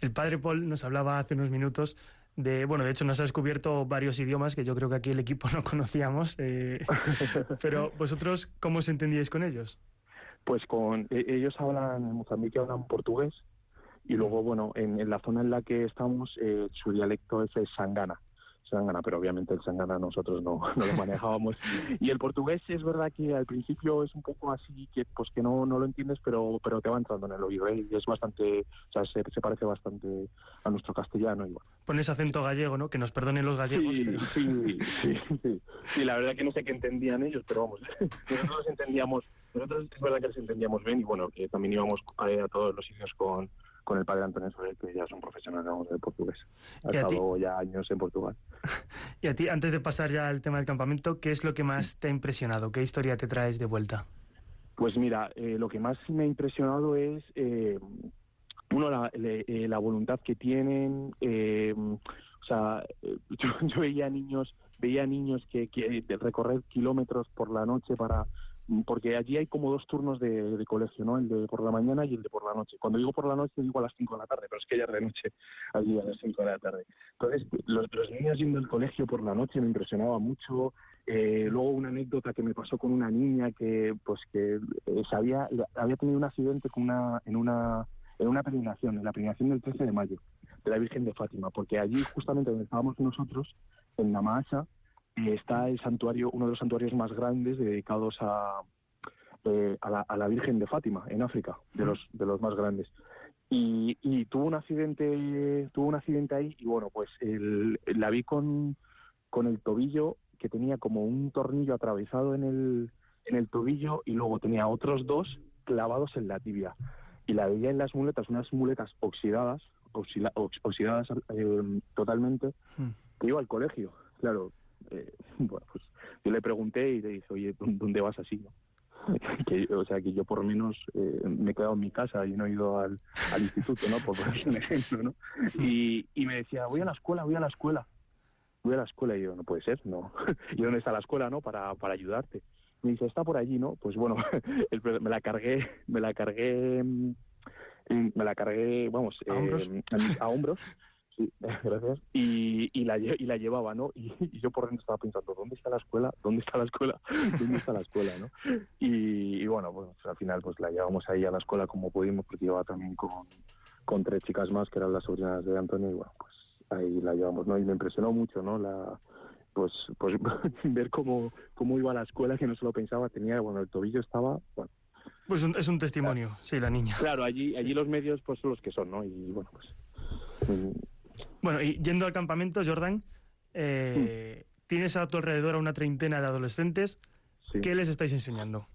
El padre Paul nos hablaba hace unos minutos de, bueno, de hecho nos ha descubierto varios idiomas que yo creo que aquí el equipo no conocíamos, eh, pero vosotros, ¿cómo os entendíais con ellos? Pues con e- ellos hablan, en Mozambique hablan portugués y luego, bueno, en, en la zona en la que estamos, eh, su dialecto es el sangana. Sangana, pero obviamente el sangana nosotros no, no lo manejábamos. Y el portugués es verdad que al principio es un poco así, que pues que no, no lo entiendes, pero pero te va entrando en el oído ¿eh? y es bastante, o sea, se, se parece bastante a nuestro castellano. Bueno. Pones acento gallego, ¿no? Que nos perdonen los gallegos, Sí, pero... sí, sí, sí. Sí, la verdad que no sé qué entendían ellos, pero vamos, nosotros entendíamos, nosotros es verdad que los entendíamos bien y bueno, que también íbamos a, a todos los sitios con, con el padre Antonio Soler, que ya es un profesional vamos, del portugués. Ha estado ya años en Portugal. Y a ti, antes de pasar ya al tema del campamento, ¿qué es lo que más te ha impresionado? ¿Qué historia te traes de vuelta? Pues mira, eh, lo que más me ha impresionado es, eh, uno, la, eh, la voluntad que tienen. eh, o sea, yo, yo veía niños, veía niños que, recorrer kilómetros por la noche para porque allí hay como dos turnos de, de colegio, ¿no? El de por la mañana y el de por la noche. Cuando digo por la noche digo a las 5 de la tarde, pero es que ya es de noche allí a las 5 de la tarde. Entonces, los, niños yendo al colegio por la noche me impresionaba mucho. Eh, luego una anécdota que me pasó con una niña que pues que eh, había tenido un accidente con una, en una en una peregrinación, en la peregrinación del 13 de mayo de la Virgen de Fátima, porque allí justamente donde estábamos nosotros, en la Maasa, eh, está el santuario, uno de los santuarios más grandes dedicados a, eh, a, la, a la Virgen de Fátima en África, de los de los más grandes. Y, y tuvo un accidente, tuvo un accidente ahí y bueno, pues el, la vi con, con el tobillo que tenía como un tornillo atravesado en el, en el tobillo y luego tenía otros dos clavados en la tibia. Y la veía en las muletas, unas muletas oxidadas, oxila- ox- oxidadas eh, totalmente, Hmm. que iba al colegio. Claro, eh, bueno, pues yo le pregunté y le dije, oye, ¿dó- ¿dónde vas así? no? que, o sea, que yo por lo menos eh, me he quedado en mi casa y no he ido al, al instituto, ¿no? Por poner un ejemplo, ¿no? Y, y me decía, voy a la escuela, voy a la escuela. Voy a la escuela y yo, no puede ser, no. ¿Y dónde está la escuela, no? Para, para ayudarte. Me dice, está por allí, ¿no? Pues bueno, el- me la cargué, me la cargué, mm, me la cargué, vamos, ¿A hombros? eh, a, mis- a hombros. Sí, gracias. Y, y, la, y la llevaba, ¿no? Y, y yo por dentro estaba pensando, ¿dónde está la escuela? ¿Dónde está la escuela? ¿Dónde está la escuela, no? Y, y bueno, pues al final pues la llevamos ahí a la escuela como pudimos, porque iba también con, con tres chicas más, que eran las sobrinas de Antonio, y bueno, pues ahí la llevamos, ¿no? Y me impresionó mucho, ¿no? La, pues, pues ver cómo, cómo iba a la escuela, que no se lo pensaba, tenía, bueno, el tobillo estaba, bueno, Pues un- es un testimonio, sí, la niña. claro, allí, allí los medios pues son los que son, ¿no? Y bueno, pues... mm, Bueno, y yendo al campamento, Jordan, eh, tienes a tu alrededor a una treintena de adolescentes. sí. ¿Qué les estáis enseñando?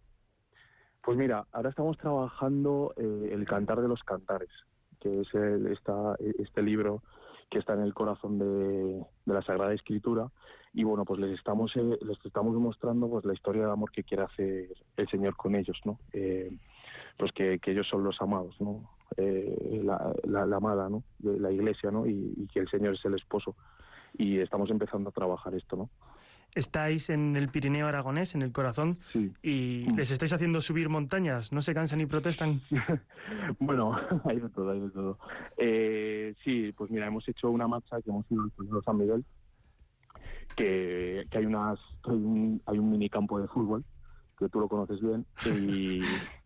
Pues mira, ahora estamos trabajando eh, el Cantar de los Cantares, que es el, esta, este libro que está en el corazón de, de la Sagrada Escritura. Y bueno, pues les estamos, eh, les estamos mostrando pues la historia de amor que quiere hacer el Señor con ellos, ¿no? Eh, pues que, que ellos son los amados, ¿no? Eh, la, la, la amada, ¿no? De la Iglesia, ¿no? Y, y que el Señor es el esposo. Y estamos empezando a trabajar esto, ¿no? Estáis en el Pirineo aragonés, en el corazón, Sí. y Mm. les estáis haciendo subir montañas. ¿No se cansan ni protestan? bueno, hay de todo, hay de todo. Eh, sí, pues mira, hemos hecho una marcha que hemos ido al San Miguel, que, que hay unas hay un, hay un minicampo de fútbol, que tú lo conoces bien, y,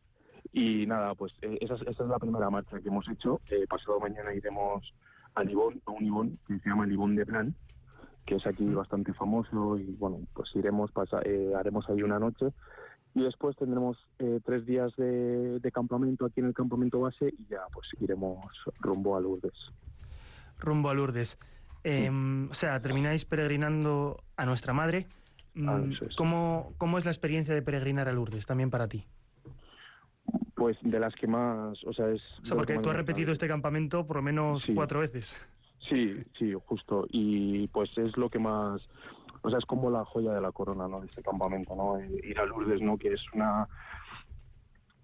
y nada, pues eh, esa, es- esa es la primera marcha que hemos hecho. Eh, pasado mañana iremos a Libón, a un Libón que se llama Libón de Plan, que es aquí bastante famoso, y bueno, pues iremos, pasa, eh, haremos ahí una noche y después tendremos tres días de, de campamento aquí en el campamento base y ya pues iremos rumbo a Lourdes. Rumbo a Lourdes. Eh, o sea, termináis peregrinando a nuestra madre. Mm, Ah, es. ¿Cómo, ¿Cómo es la experiencia de peregrinar a Lourdes también para ti? Pues de las que más, o sea, es... O sea, porque tú has repetido este campamento por lo menos Sí. cuatro veces. Sí, sí, justo. Y pues es lo que más, o sea, es como la joya de la corona, ¿no? De este campamento, ¿no? Eh, Ir a Lourdes, ¿no? Que es una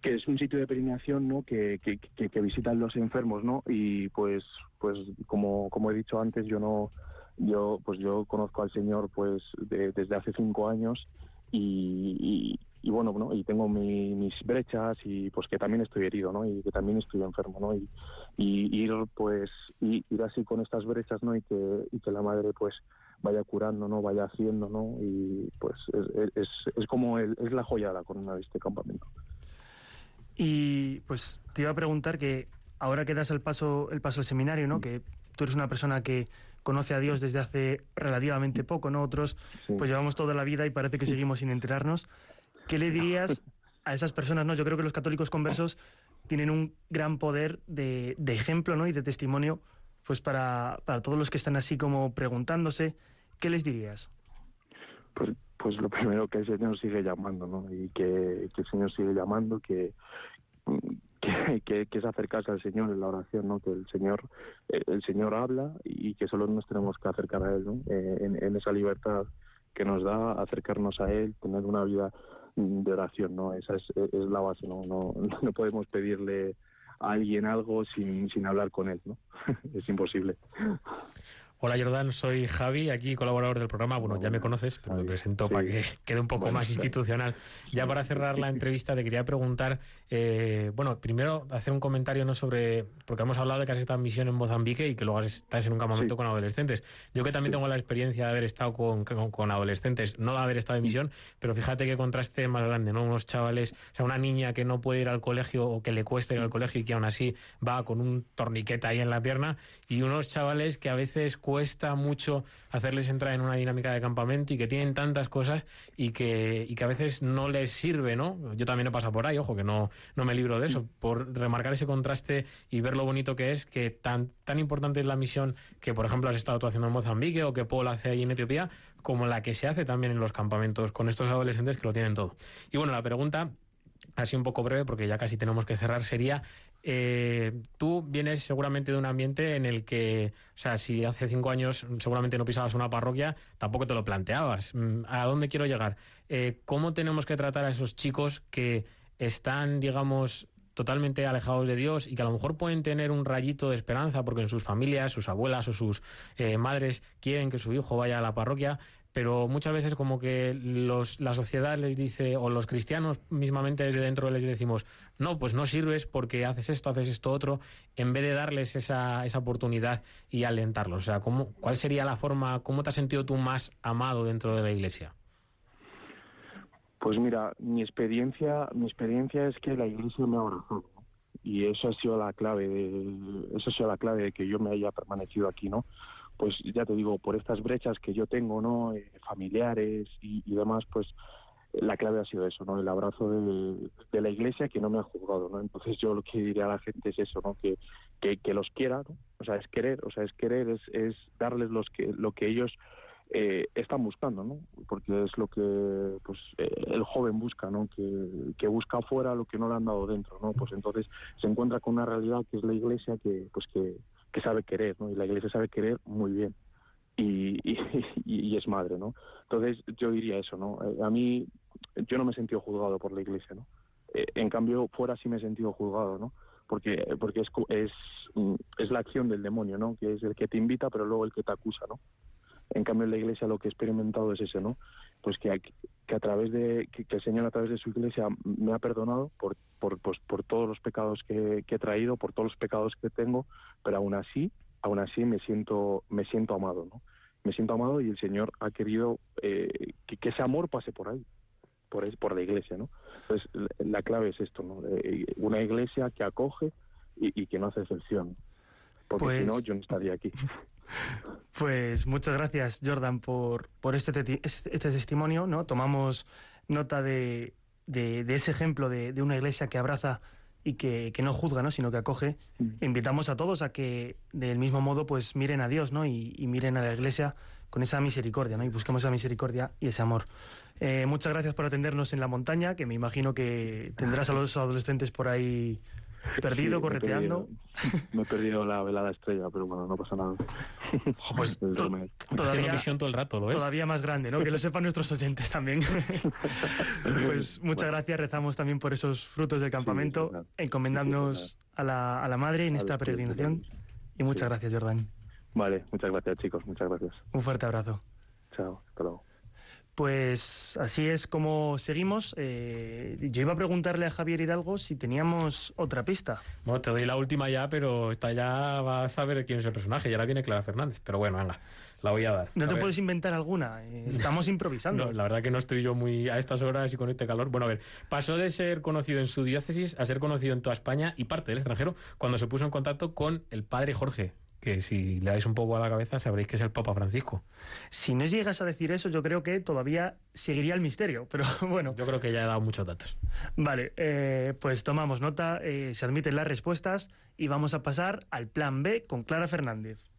que es un sitio de peregrinación, ¿no? Que, que, que, que visitan los enfermos, ¿no? Y pues, pues como, como he dicho antes, yo no, yo, pues yo conozco al Señor, pues de- desde hace cinco años y, y, y bueno, ¿no? Y tengo mi- mis brechas y pues que también estoy herido, ¿no? Y que también estoy enfermo, ¿no? Y, y ir pues y- ir así con estas brechas no y que y que la madre pues vaya curando no vaya haciendo no y pues es, es, es como el- es la joya de la corona de este campamento Y pues te iba a preguntar que ahora que das el paso, el paso al seminario, ¿no? Que tú eres una persona que conoce a Dios desde hace relativamente poco, ¿no? Otros Sí. pues llevamos toda la vida y parece que seguimos sin enterarnos. ¿Qué le dirías a esas personas, no? Yo creo que los católicos conversos tienen un gran poder de, de ejemplo, ¿no? Y de testimonio, pues para, para todos los que están así como preguntándose, ¿qué les dirías? pues pues lo primero que el Señor sigue llamando no y que, que el Señor sigue llamando que que, que, que es acercarse al Señor en la oración, ¿no? Que el Señor, el Señor habla y que solo nos tenemos que acercar a Él, ¿no? Eh, en, esa libertad que nos da acercarnos a Él, tener una vida de oración, ¿no? Esa es, es la base, ¿no? No, no podemos pedirle a alguien algo sin, sin hablar con Él, ¿no? es imposible. Hola Jordán, soy Javi, aquí colaborador del programa. Bueno, ya me conoces, pero me presento Sí. para que quede un poco Bueno, más institucional. Ya para cerrar la entrevista te quería preguntar, eh, bueno, primero hacer un comentario no sobre, porque hemos hablado de que has estado en misión en Mozambique y que luego estás en un campamento Sí. con adolescentes. Yo que también Sí. tengo la experiencia de haber estado con, con- con adolescentes, no de haber estado en misión, pero fíjate qué contraste más grande, ¿no? Unos chavales, o sea, una niña que no puede ir al colegio o que le cuesta ir al colegio y que aún así va con un torniquete ahí en la pierna y unos chavales que a veces cuesta mucho hacerles entrar en una dinámica de campamento y que tienen tantas cosas y que, y que a veces no les sirve, ¿no? Yo también he pasado por ahí, ojo, que no, no me libro de eso, por remarcar ese contraste y ver lo bonito que es, que tan, tan importante es la misión que, por ejemplo, has estado tú haciendo en Mozambique o que Paul hace ahí en Etiopía, como la que se hace también en los campamentos con estos adolescentes que lo tienen todo. Y bueno, la pregunta así un poco breve, porque ya casi tenemos que cerrar, sería, eh, tú vienes seguramente de un ambiente en el que, o sea, si hace cinco años seguramente no pisabas una parroquia, tampoco te lo planteabas. Mm, ¿A dónde quiero llegar? Eh, ¿Cómo tenemos que tratar a esos chicos que están, digamos, totalmente alejados de Dios y que a lo mejor pueden tener un rayito de esperanza porque en sus familias, sus abuelas o sus eh, madres quieren que su hijo vaya a la parroquia, pero muchas veces como que los, la sociedad les dice, o los cristianos mismamente desde dentro les decimos, no, pues no sirves porque haces esto, haces esto otro, en vez de darles esa, esa oportunidad y alentarlos. O sea, ¿cómo, ¿cuál sería la forma, cómo te has sentido tú más amado dentro de la iglesia? Pues mira, mi experiencia, mi experiencia es que la iglesia me ¿no? y eso ha sido la clave de, eso ha sido la clave de que yo me haya permanecido aquí, ¿no? Pues ya te digo, por estas brechas que yo tengo, ¿no? Eh, familiares y, demás, pues la clave ha sido eso, ¿no? El abrazo de, de la iglesia que no me ha juzgado, ¿no? Entonces yo lo que diría a la gente es eso, ¿no? Que, que, que los quiera, ¿no? O sea, es querer, o sea, es querer, es, es darles los que, lo que ellos eh, están buscando, ¿no? Porque es lo que pues eh, el joven busca, ¿no? Que, que busca afuera lo que no le han dado dentro, ¿no? Pues entonces se encuentra con una realidad que es la iglesia que pues que, que sabe querer, ¿no? Y la iglesia sabe querer muy bien. Y, es madre, ¿no? Entonces yo diría eso, ¿no? Eh, a mí yo no me he sentido juzgado por la iglesia, ¿no? Eh, en cambio fuera sí me he sentido juzgado, ¿no? Porque porque es es mm, es la acción del demonio, ¿no? Que es el que te invita pero luego el que te acusa, ¿no? En cambio, en la iglesia lo que he experimentado es ese, ¿no? Pues que, que a través de, que, el Señor a través de su iglesia me ha perdonado por, por, pues, por todos los pecados que, que he traído, por todos los pecados que tengo, pero aún así, aún así me siento, me siento amado, ¿no? Me siento amado y el Señor ha querido eh, que, ese amor pase por ahí, por, por la iglesia, ¿no? Entonces, la, la clave es esto, ¿no? Eh, una iglesia que acoge y que no hace excepción. Porque Pues- si no, yo no estaría aquí. Pues muchas gracias, Jordan, por, por este, este, este testimonio. ¿no? Tomamos nota de, de- de ese ejemplo de, de una iglesia que abraza y que, que no juzga, ¿no? sino que acoge. Invitamos a todos a que, del mismo modo, pues miren a Dios ¿no? y, y miren a la iglesia con esa misericordia ¿no? y busquemos esa misericordia y ese amor. Eh, muchas gracias por atendernos en la montaña, que me imagino que tendrás a los adolescentes por ahí perdido, Sí, me he correteando. perdido- Me he perdido la velada estrella, pero bueno, no pasa nada. pues todavía, todo el rato, ¿lo ves? todavía más grande, ¿no? Que lo sepan nuestros oyentes también. pues muchas Bueno. gracias, rezamos también por esos frutos del campamento, claro. encomendándonos a la, a la madre en A esta los peregrinación. Y muchas Sí. gracias, Jordan. Vale, muchas gracias chicos, muchas gracias. Un fuerte abrazo. Chao, hasta luego. Pues así es como seguimos. Eh, yo iba a preguntarle a Javier Hidalgo si teníamos otra pista. Bueno, te doy la última ya, pero esta ya vas a ver quién es el personaje. Y ahora viene Clara Fernández. Pero bueno, venga, la voy a dar. ¿No A te ver. puedes inventar alguna? Eh, estamos improvisando. No, la verdad que no estoy yo muy a estas horas y con este calor. Bueno, a ver, pasó de ser conocido en su diócesis a ser conocido en toda España y parte del extranjero cuando se puso en contacto con el padre Jorge, que si le dais un poco a la cabeza sabréis que es el Papa Francisco. Si no llegas a decir eso, yo creo que todavía seguiría el misterio. Pero bueno, Yo creo que ya he dado muchos datos. Vale, eh, pues tomamos nota, eh, se admiten las respuestas y vamos a pasar al plan B con Clara Fernández.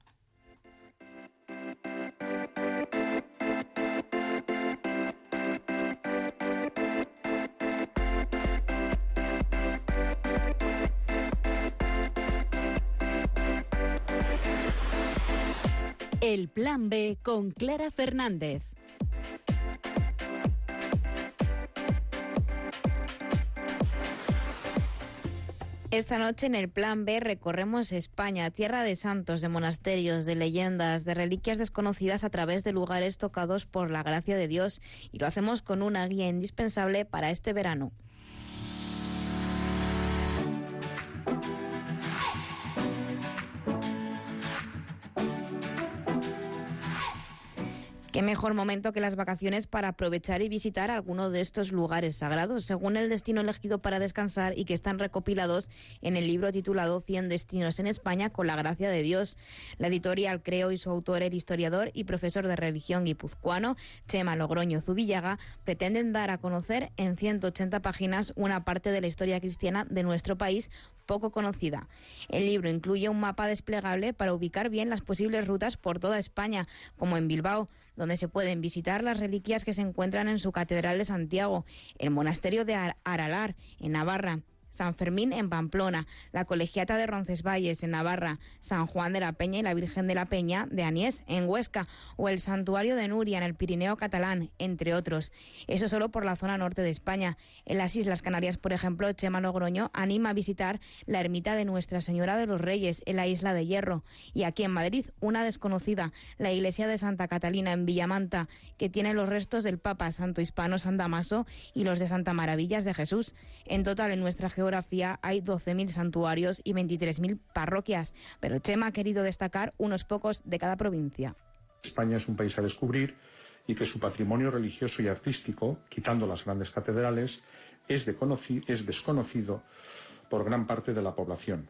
El plan B con Clara Fernández. Esta noche en el Plan B recorremos España, tierra de santos, de monasterios, de leyendas, de reliquias desconocidas a través de lugares tocados por la gracia de Dios y lo hacemos con una guía indispensable para este verano. Qué mejor momento que las vacaciones para aprovechar y visitar alguno de estos lugares sagrados, según el destino elegido para descansar y que están recopilados en el libro titulado 100 destinos en España con la gracia de Dios. La editorial Creo y su autor, el historiador y profesor de religión guipuzcoano, Chema Logroño Zubillaga, pretenden dar a conocer en 180 páginas una parte de la historia cristiana de nuestro país poco conocida. El libro incluye un mapa desplegable para ubicar bien las posibles rutas por toda España, como en Bilbao, donde se pueden visitar las reliquias que se encuentran en su Catedral de Santiago, el monasterio de Ar- Aralar, en Navarra, San Fermín en Pamplona, la Colegiata de Roncesvalles en Navarra, San Juan de la Peña y la Virgen de la Peña de Aniés en Huesca o el Santuario de Nuria en el Pirineo catalán, entre otros. Eso solo por la zona norte de España. En las Islas Canarias, por ejemplo, Chema Logroño anima a visitar la ermita de Nuestra Señora de los Reyes en la Isla de Hierro y aquí en Madrid una desconocida, la iglesia de Santa Catalina en Villamanta, que tiene los restos del Papa Santo Hispano San Damaso y los de Santa Maravillas de Jesús. En total, en nuestra geografía hay 12.000 santuarios y 23.000 parroquias, pero Chema ha querido destacar unos pocos de cada provincia. España es un país a descubrir y que su patrimonio religioso y artístico, quitando las grandes catedrales, es, desconocido por gran parte de la población.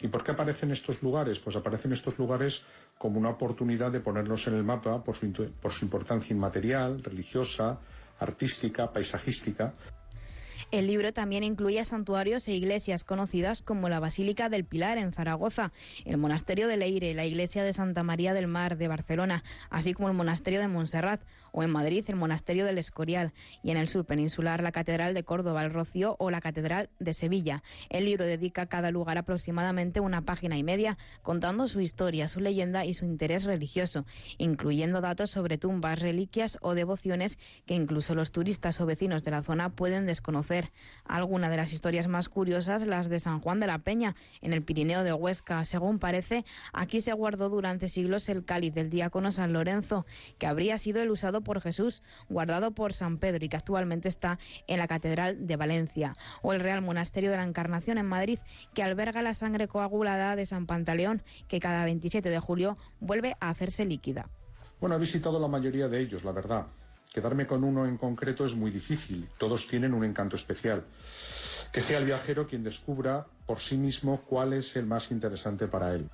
¿Y por qué aparecen estos lugares? Pues aparecen estos lugares como una oportunidad de ponernos en el mapa por su importancia inmaterial, religiosa, artística, paisajística. El libro también incluye santuarios e iglesias conocidas como la Basílica del Pilar en Zaragoza, el Monasterio de Leire, la Iglesia de Santa María del Mar de Barcelona, así como el Monasterio de Montserrat, o en Madrid el Monasterio del Escorial, y en el sur peninsular la Catedral de Córdoba, el Rocío o la Catedral de Sevilla. El libro dedica a cada lugar aproximadamente una página y media, contando su historia, su leyenda y su interés religioso, incluyendo datos sobre tumbas, reliquias o devociones que incluso los turistas o vecinos de la zona pueden desconocer. Algunas de las historias más curiosas, las de San Juan de la Peña, en el Pirineo de Huesca. Según parece, aquí se guardó durante siglos el cáliz del diácono San Lorenzo, que habría sido el usado por Jesús, guardado por San Pedro y que actualmente está en la Catedral de Valencia. O el Real Monasterio de la Encarnación en Madrid, que alberga la sangre coagulada de San Pantaleón, que cada 27 de julio vuelve a hacerse líquida. Bueno, he visitado la mayoría de ellos, la verdad. Quedarme con uno en concreto es muy difícil. Todos tienen un encanto especial. Que sea el viajero quien descubra por sí mismo cuál es el más interesante para él.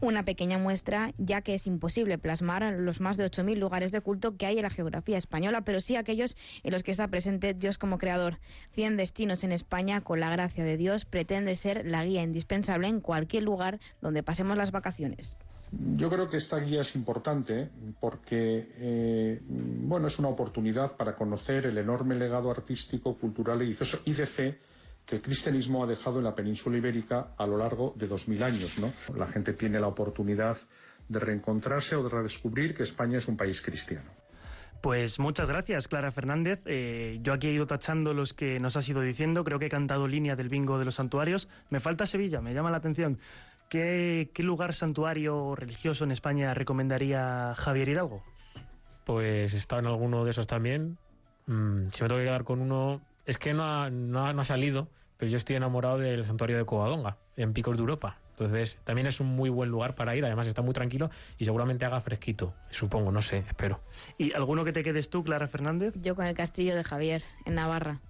Una pequeña muestra, ya que es imposible plasmar los más de 8.000 lugares de culto que hay en la geografía española, pero sí aquellos en los que está presente Dios como creador. 100 destinos en España, con la gracia de Dios, pretende ser la guía indispensable en cualquier lugar donde pasemos las vacaciones. Yo creo que esta guía es importante porque, eh, bueno, es una oportunidad para conocer el enorme legado artístico, cultural y de fe que el cristianismo ha dejado en la península ibérica a lo largo de dos mil años, ¿no? La gente tiene la oportunidad de reencontrarse o de redescubrir que España es un país cristiano. Pues muchas gracias, Clara Fernández. Eh, yo aquí he ido tachando los que nos has ido diciendo. Creo que he cantado línea del bingo de los santuarios. Me falta Sevilla, me llama la atención. ¿Qué, qué lugar santuario religioso en España recomendaría Javier Hidalgo? Pues he estado en alguno de esos también. Mm, si me tengo que quedar con uno, es que no ha, no ha- no ha salido, pero yo estoy enamorado del santuario de Covadonga, en Picos de Europa. Entonces, también es un muy buen lugar para ir, además está muy tranquilo y seguramente haga fresquito, supongo, no sé, espero. ¿Y alguno que te quedes tú, Clara Fernández? Yo con el castillo de Javier, en Navarra.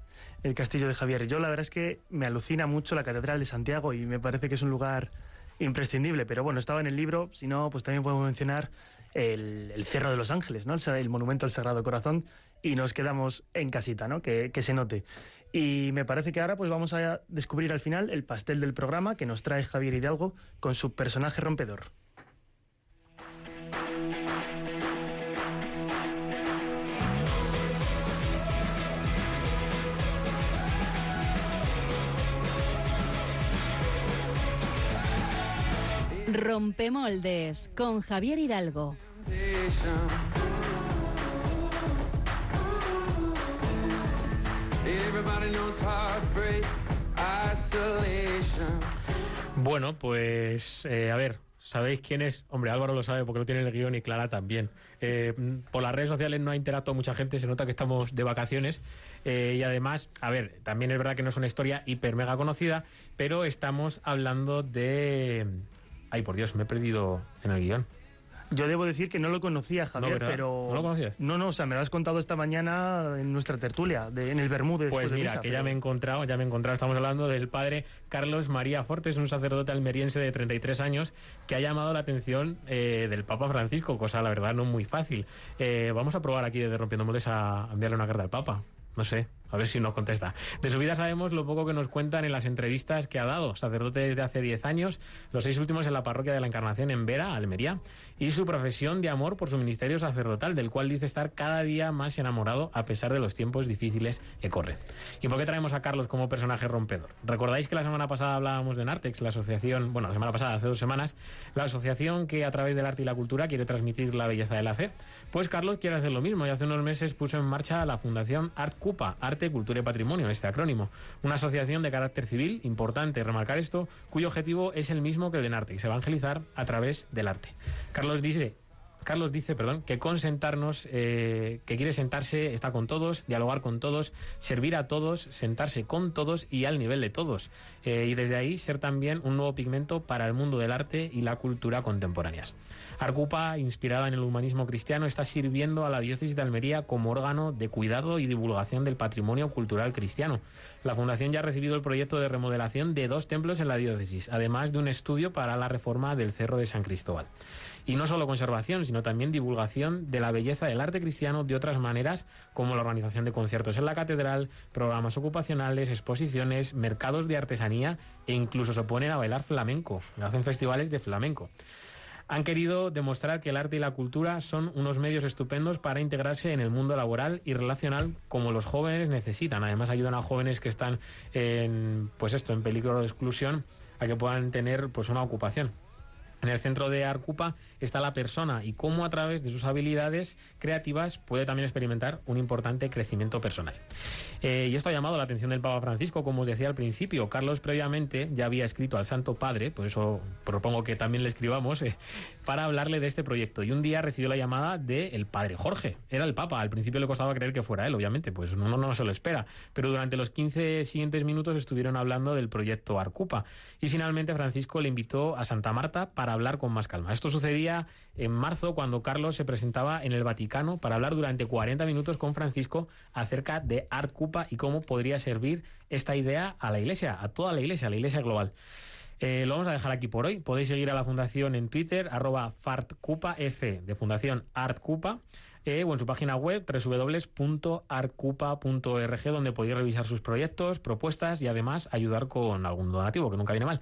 El castillo de Javier. Yo la verdad es que me alucina mucho la Catedral de Santiago y me parece que es un lugar imprescindible. Pero bueno, estaba en el libro, si no, pues también podemos mencionar el, el Cerro de los Ángeles, ¿no? El, monumento al Sagrado Corazón y nos quedamos en casita, ¿no? Que, que se note. Y me parece que ahora pues vamos a descubrir al final el pastel del programa que nos trae Javier Hidalgo con su personaje rompedor. Rompemoldes con Javier Hidalgo. Bueno, pues eh, a ver, ¿sabéis quién es? Hombre, Álvaro lo sabe porque lo tiene en el guion y Clara también. Eh, por las redes sociales no ha interactuado mucha gente, se nota que estamos de vacaciones. eh, y además, a ver, también es verdad que no es una historia hiper mega conocida, pero estamos hablando de... Ay, por Dios, me he perdido en el guion. Yo debo decir que no lo conocía, Javier, pero... ¿No lo conocías? No, no, o sea, me lo has contado esta mañana en nuestra tertulia, de- en el Bermúdez. Pues de mira, misa, que ya me he encontrado, ya me he encontrado. Estamos hablando del padre Carlos María Fortes, un sacerdote almeriense de 33 años que ha llamado la atención eh, del Papa Francisco, cosa la verdad no muy fácil. Eh, vamos a probar aquí desde Rompiendo Moldes a enviarle una carta al Papa. No sé, a ver si nos contesta. De su vida sabemos lo poco que nos cuentan en las entrevistas que ha dado. Sacerdote desde hace 10 años, los seis últimos en la parroquia de la Encarnación en Vera, Almería, y su profesión de amor por su ministerio sacerdotal, del cual dice estar cada día más enamorado a pesar de los tiempos difíciles que corren. ¿Y por qué traemos a Carlos como personaje rompedor? ¿Recordáis que la semana pasada hablábamos de Nartex, la asociación, bueno, la semana pasada, hace dos semanas, la asociación que a través del arte y la cultura quiere transmitir la belleza de la fe? Pues Carlos quiere hacer lo mismo y hace unos meses puso en marcha la Fundación Art Cupa, Arte, Cultura y Patrimonio, este acrónimo. Una asociación de carácter civil, importante remarcar esto, cuyo objetivo es el mismo que el de Nartex, evangelizar a través del arte. Carlos dice Carlos dice, perdón, que eh, que quiere sentarse, está con todos, dialogar con todos, servir a todos, sentarse con todos y al nivel de todos. Eh, y desde ahí ser también un nuevo pigmento para el mundo del arte y la cultura contemporáneas. Arcupa, inspirada en el humanismo cristiano, está sirviendo a la diócesis de Almería como órgano de cuidado y divulgación del patrimonio cultural cristiano. La Fundación ya ha recibido el proyecto de remodelación de dos templos en la diócesis, además de un estudio para la reforma del Cerro de San Cristóbal. Y no solo conservación, sino también divulgación de la belleza del arte cristiano de otras maneras, como la organización de conciertos en la catedral, programas ocupacionales, exposiciones, mercados de artesanía e incluso se oponen a bailar flamenco, hacen festivales de flamenco. Han querido demostrar que el arte y la cultura son unos medios estupendos para integrarse en el mundo laboral y relacional como los jóvenes necesitan. Además ayudan a jóvenes que están en pues esto, en peligro de exclusión a que puedan tener pues una ocupación. En el centro de Arcupa está la persona y cómo a través de sus habilidades creativas puede también experimentar un importante crecimiento personal. Eh, y esto ha llamado la atención del Papa Francisco, como os decía al principio. Carlos previamente ya había escrito al Santo Padre, por eso propongo que también le escribamos, eh, para hablarle de este proyecto. Y un día recibió la llamada del Padre Jorge. Era el Papa. Al principio le costaba creer que fuera él, obviamente, pues uno no se lo espera. Pero durante los 15 siguientes minutos estuvieron hablando del proyecto Arcupa. Y finalmente Francisco le invitó a Santa Marta para hablar con más calma. Esto sucedía en marzo cuando Carlos se presentaba en el Vaticano para hablar durante 40 minutos con Francisco acerca de Art Cupa y cómo podría servir esta idea a la Iglesia, a toda la Iglesia, a la Iglesia global. Eh, lo vamos a dejar aquí por hoy. Podéis seguir a la Fundación en Twitter, arroba fartcupaf, de Fundación Artcupa, eh, o en su página web, www.artcupa.org, donde podéis revisar sus proyectos, propuestas y además ayudar con algún donativo, que nunca viene mal.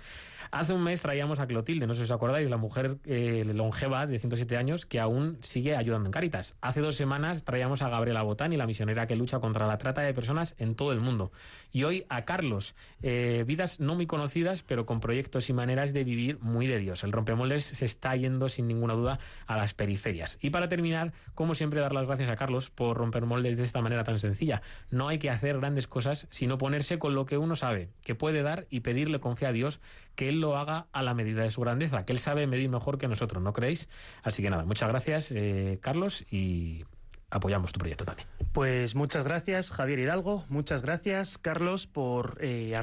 Hace un mes traíamos a Clotilde, no sé si os acordáis, la mujer eh, longeva de 107 años que aún sigue ayudando en Cáritas. Hace dos semanas traíamos a Gabriela Botani, la misionera que lucha contra la trata de personas en todo el mundo. Y hoy a Carlos, eh, vidas no muy conocidas, pero con proyectos y maneras de vivir muy de Dios. El rompemoldes se está yendo sin ninguna duda a las periferias. Y para terminar, como siempre, dar las gracias a Carlos por romper moldes de esta manera tan sencilla. No hay que hacer grandes cosas, sino ponerse con lo que uno sabe, que puede dar y pedirle con fe a Dios que Él lo haga a la medida de su grandeza, que Él sabe medir mejor que nosotros, ¿no creéis? Así que nada, muchas gracias, eh, Carlos, y apoyamos tu proyecto también. Pues muchas gracias, Javier Hidalgo. Muchas gracias, Carlos, por eh,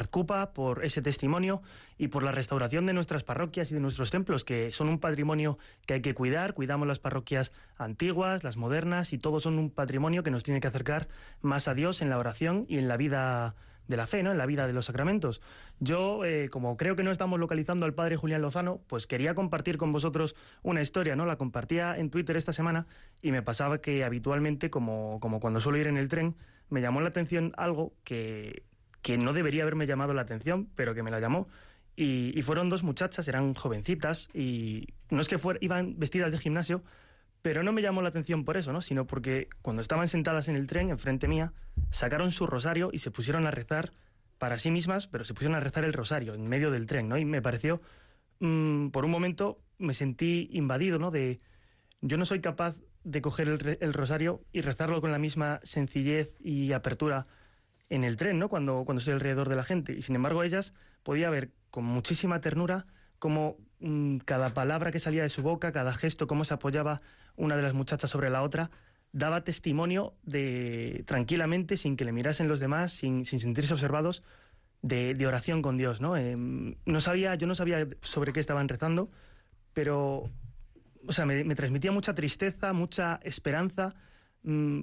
por ese testimonio y por la restauración de nuestras parroquias y de nuestros templos, que son un patrimonio que hay que cuidar. Cuidamos las parroquias antiguas, las modernas, y todos son un patrimonio que nos tiene que acercar más a Dios en la oración y en la vida de la fe, ¿no? En la vida de los sacramentos. Yo, eh, como creo que no estamos localizando al padre Julián Lozano, pues quería compartir con vosotros una historia, ¿no? La compartía en Twitter esta semana y me pasaba que habitualmente, como, como cuando suelo ir en el tren, me llamó la atención algo que, que no debería haberme llamado la atención, pero que me la llamó. Y, fueron dos muchachas, eran jovencitas, y no es que fuer- iban vestidas de gimnasio, pero no me llamó la atención por eso, ¿no? Sino porque cuando estaban sentadas en el tren, enfrente mía, sacaron su rosario y se pusieron a rezar para sí mismas, pero se pusieron a rezar el rosario en medio del tren, ¿no? Y me pareció, mm, por un momento, me sentí invadido, ¿no? De, yo no soy capaz de coger el rosario y rezarlo con la misma sencillez y apertura en el tren, ¿no? Cuando, cuando estoy alrededor de la gente. Y sin embargo, ellas podía ver con muchísima ternura cómo mm, cada palabra que salía de su boca, cada gesto, cómo se apoyaba una de las muchachas sobre la otra, daba testimonio de tranquilamente, sin que le mirasen los demás, sin, sin sentirse observados, de, oración con Dios, ¿no? Em, no sabía, yo no sabía sobre qué estaban rezando, pero o sea, me, transmitía mucha tristeza, mucha esperanza,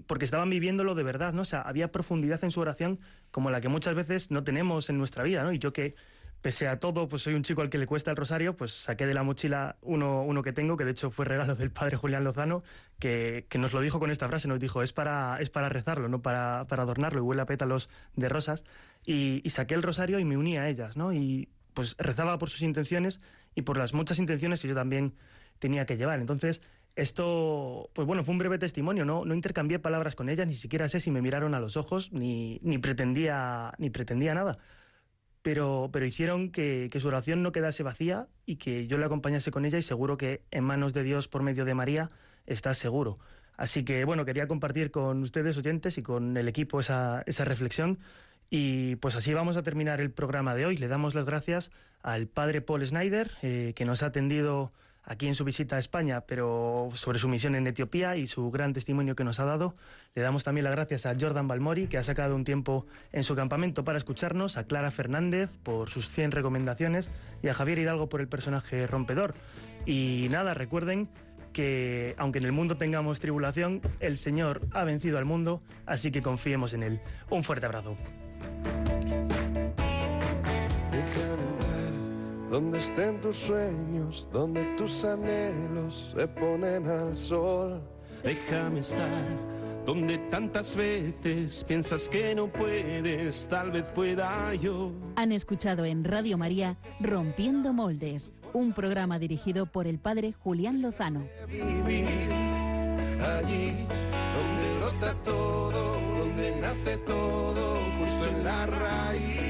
porque estaban viviéndolo de verdad, ¿no? O sea, había profundidad en su oración como la que muchas veces no tenemos en nuestra vida, ¿no? Y yo que, pese a todo, pues soy un chico al que le cuesta el rosario, pues saqué de la mochila uno, uno que tengo, que de hecho fue regalo del padre Julián Lozano, que, que nos lo dijo con esta frase, nos dijo, es para, es para rezarlo, no para, para adornarlo, y huele a pétalos de rosas. Y, y saqué el rosario y me uní a ellas, ¿no? Y pues rezaba por sus intenciones y por las muchas intenciones que yo también tenía que llevar. Entonces, esto, pues bueno, fue un breve testimonio, ¿no? No intercambié palabras con ellas, ni siquiera sé si me miraron a los ojos, ni, ni pretendía, ni pretendía nada. Pero, pero hicieron que, su oración no quedase vacía y que yo le acompañase con ella y seguro que en manos de Dios por medio de María está seguro. Así que bueno, quería compartir con ustedes oyentes y con el equipo esa, esa reflexión. Y pues así vamos a terminar el programa de hoy. Le damos las gracias al padre Paul Snyder, eh, que nos ha atendido aquí en su visita a España, pero sobre su misión en Etiopía y su gran testimonio que nos ha dado. Le damos también las gracias a Jordan Balmori, que ha sacado un tiempo en su campamento para escucharnos, a Clara Fernández por sus 100 recomendaciones y a Javier Hidalgo por el personaje rompedor. Y nada, recuerden que aunque en el mundo tengamos tribulación, el Señor ha vencido al mundo, así que confiemos en Él. Un fuerte abrazo. Donde estén tus sueños, donde tus anhelos se ponen al sol. Déjame estar donde tantas veces piensas que no puedes, tal vez pueda yo. Han escuchado en Radio María Rompiendo Moldes, un programa dirigido por el padre Julián Lozano. Vivir allí donde brota todo, donde nace todo, justo en la raíz.